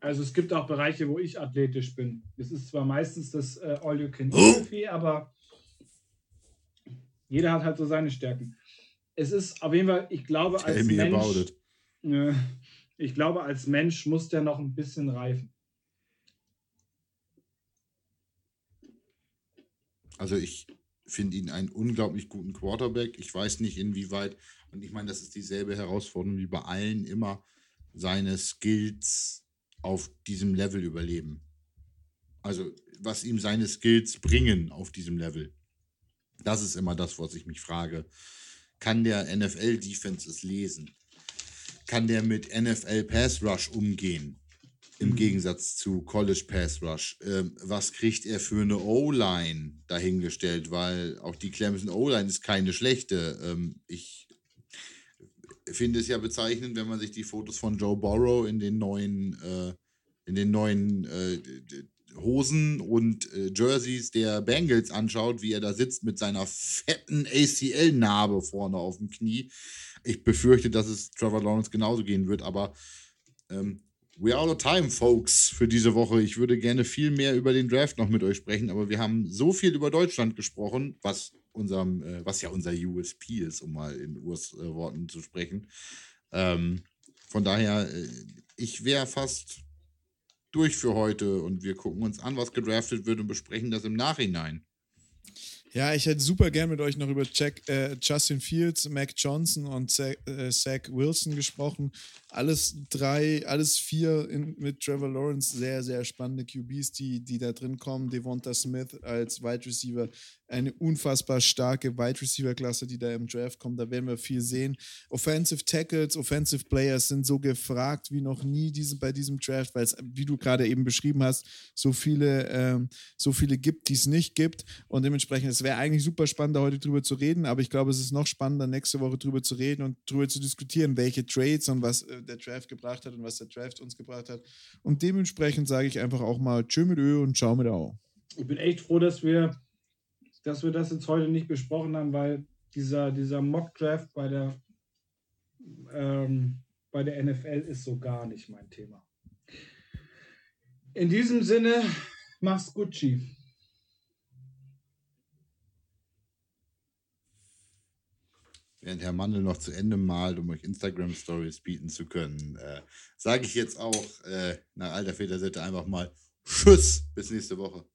A: also es gibt auch Bereiche, wo ich athletisch bin. Es ist zwar meistens das äh, All You Can Eat Buffet, aber jeder hat halt so seine Stärken. Es ist auf jeden Fall, ich glaube,
C: Tell
A: als Mensch, äh, ich glaube, als Mensch muss der noch ein bisschen reifen.
C: Also ich finde ihn einen unglaublich guten Quarterback. Ich weiß nicht inwieweit, und ich meine, das ist dieselbe Herausforderung wie bei allen immer, seine Skills auf diesem Level überleben. Also was ihm seine Skills bringen auf diesem Level. Das ist immer das, was ich mich frage. Kann der NFL-Defenses lesen? Kann der mit NFL Pass Rush umgehen? Im
A: Mhm.
C: Gegensatz zu College Pass Rush. Ähm, was kriegt er für eine O-Line dahingestellt? Weil auch die Clemson O-Line ist keine schlechte. Ähm, ich finde es ja bezeichnend, wenn man sich die Fotos von Joe Burrow in den neuen, äh, in den neuen äh, Hosen und äh, Jerseys der Bengals anschaut, wie er da sitzt mit seiner fetten ACL-Narbe vorne auf dem Knie. Ich befürchte, dass es Trevor Lawrence genauso gehen wird, aber ähm, we are out of time, folks, für diese Woche. Ich würde gerne viel mehr über den Draft noch mit euch sprechen, aber wir haben so viel über Deutschland gesprochen, was unserem, äh, was ja unser USP ist, um mal in US-Worten zu sprechen. Ähm, von daher, äh, ich wäre fast durch für heute und wir gucken uns an, was gedraftet wird und besprechen das im Nachhinein.
B: Ja, ich hätte super gern mit euch noch über Jack, äh, Justin Fields, Mac Johnson und Zach, äh, Zach Wilson gesprochen. Alles drei, alles vier in, mit Trevor Lawrence, sehr, sehr spannende QBs, die, die da drin kommen. Devonta Smith als Wide Receiver, eine unfassbar starke Wide Receiver-Klasse, die da im Draft kommt. Da werden wir viel sehen. Offensive Tackles, Offensive Players sind so gefragt wie noch nie diese, bei diesem Draft, weil es, wie du gerade eben beschrieben hast, so viele, ähm, so viele gibt, die es nicht gibt. Und dementsprechend, es wäre eigentlich super spannend, da heute drüber zu reden, aber ich glaube, es ist noch spannender, nächste Woche drüber zu reden und drüber zu diskutieren, welche Trades und was äh, der Draft gebracht hat und was der Draft uns gebracht hat. Und dementsprechend sage ich einfach auch mal Tschö mit Ö und Ciao mit Au.
A: Ich bin echt froh, dass wir, dass wir das jetzt heute nicht besprochen haben, weil dieser, dieser Mock-Draft bei der, ähm, bei der NFL ist so gar nicht mein Thema. In diesem Sinne, mach's Gucci.
C: Während Herr Mandel noch zu Ende malt, um euch Instagram-Stories bieten zu können, äh, sage ich jetzt auch äh, nach alter Vätersitte einfach mal Tschüss, bis nächste Woche.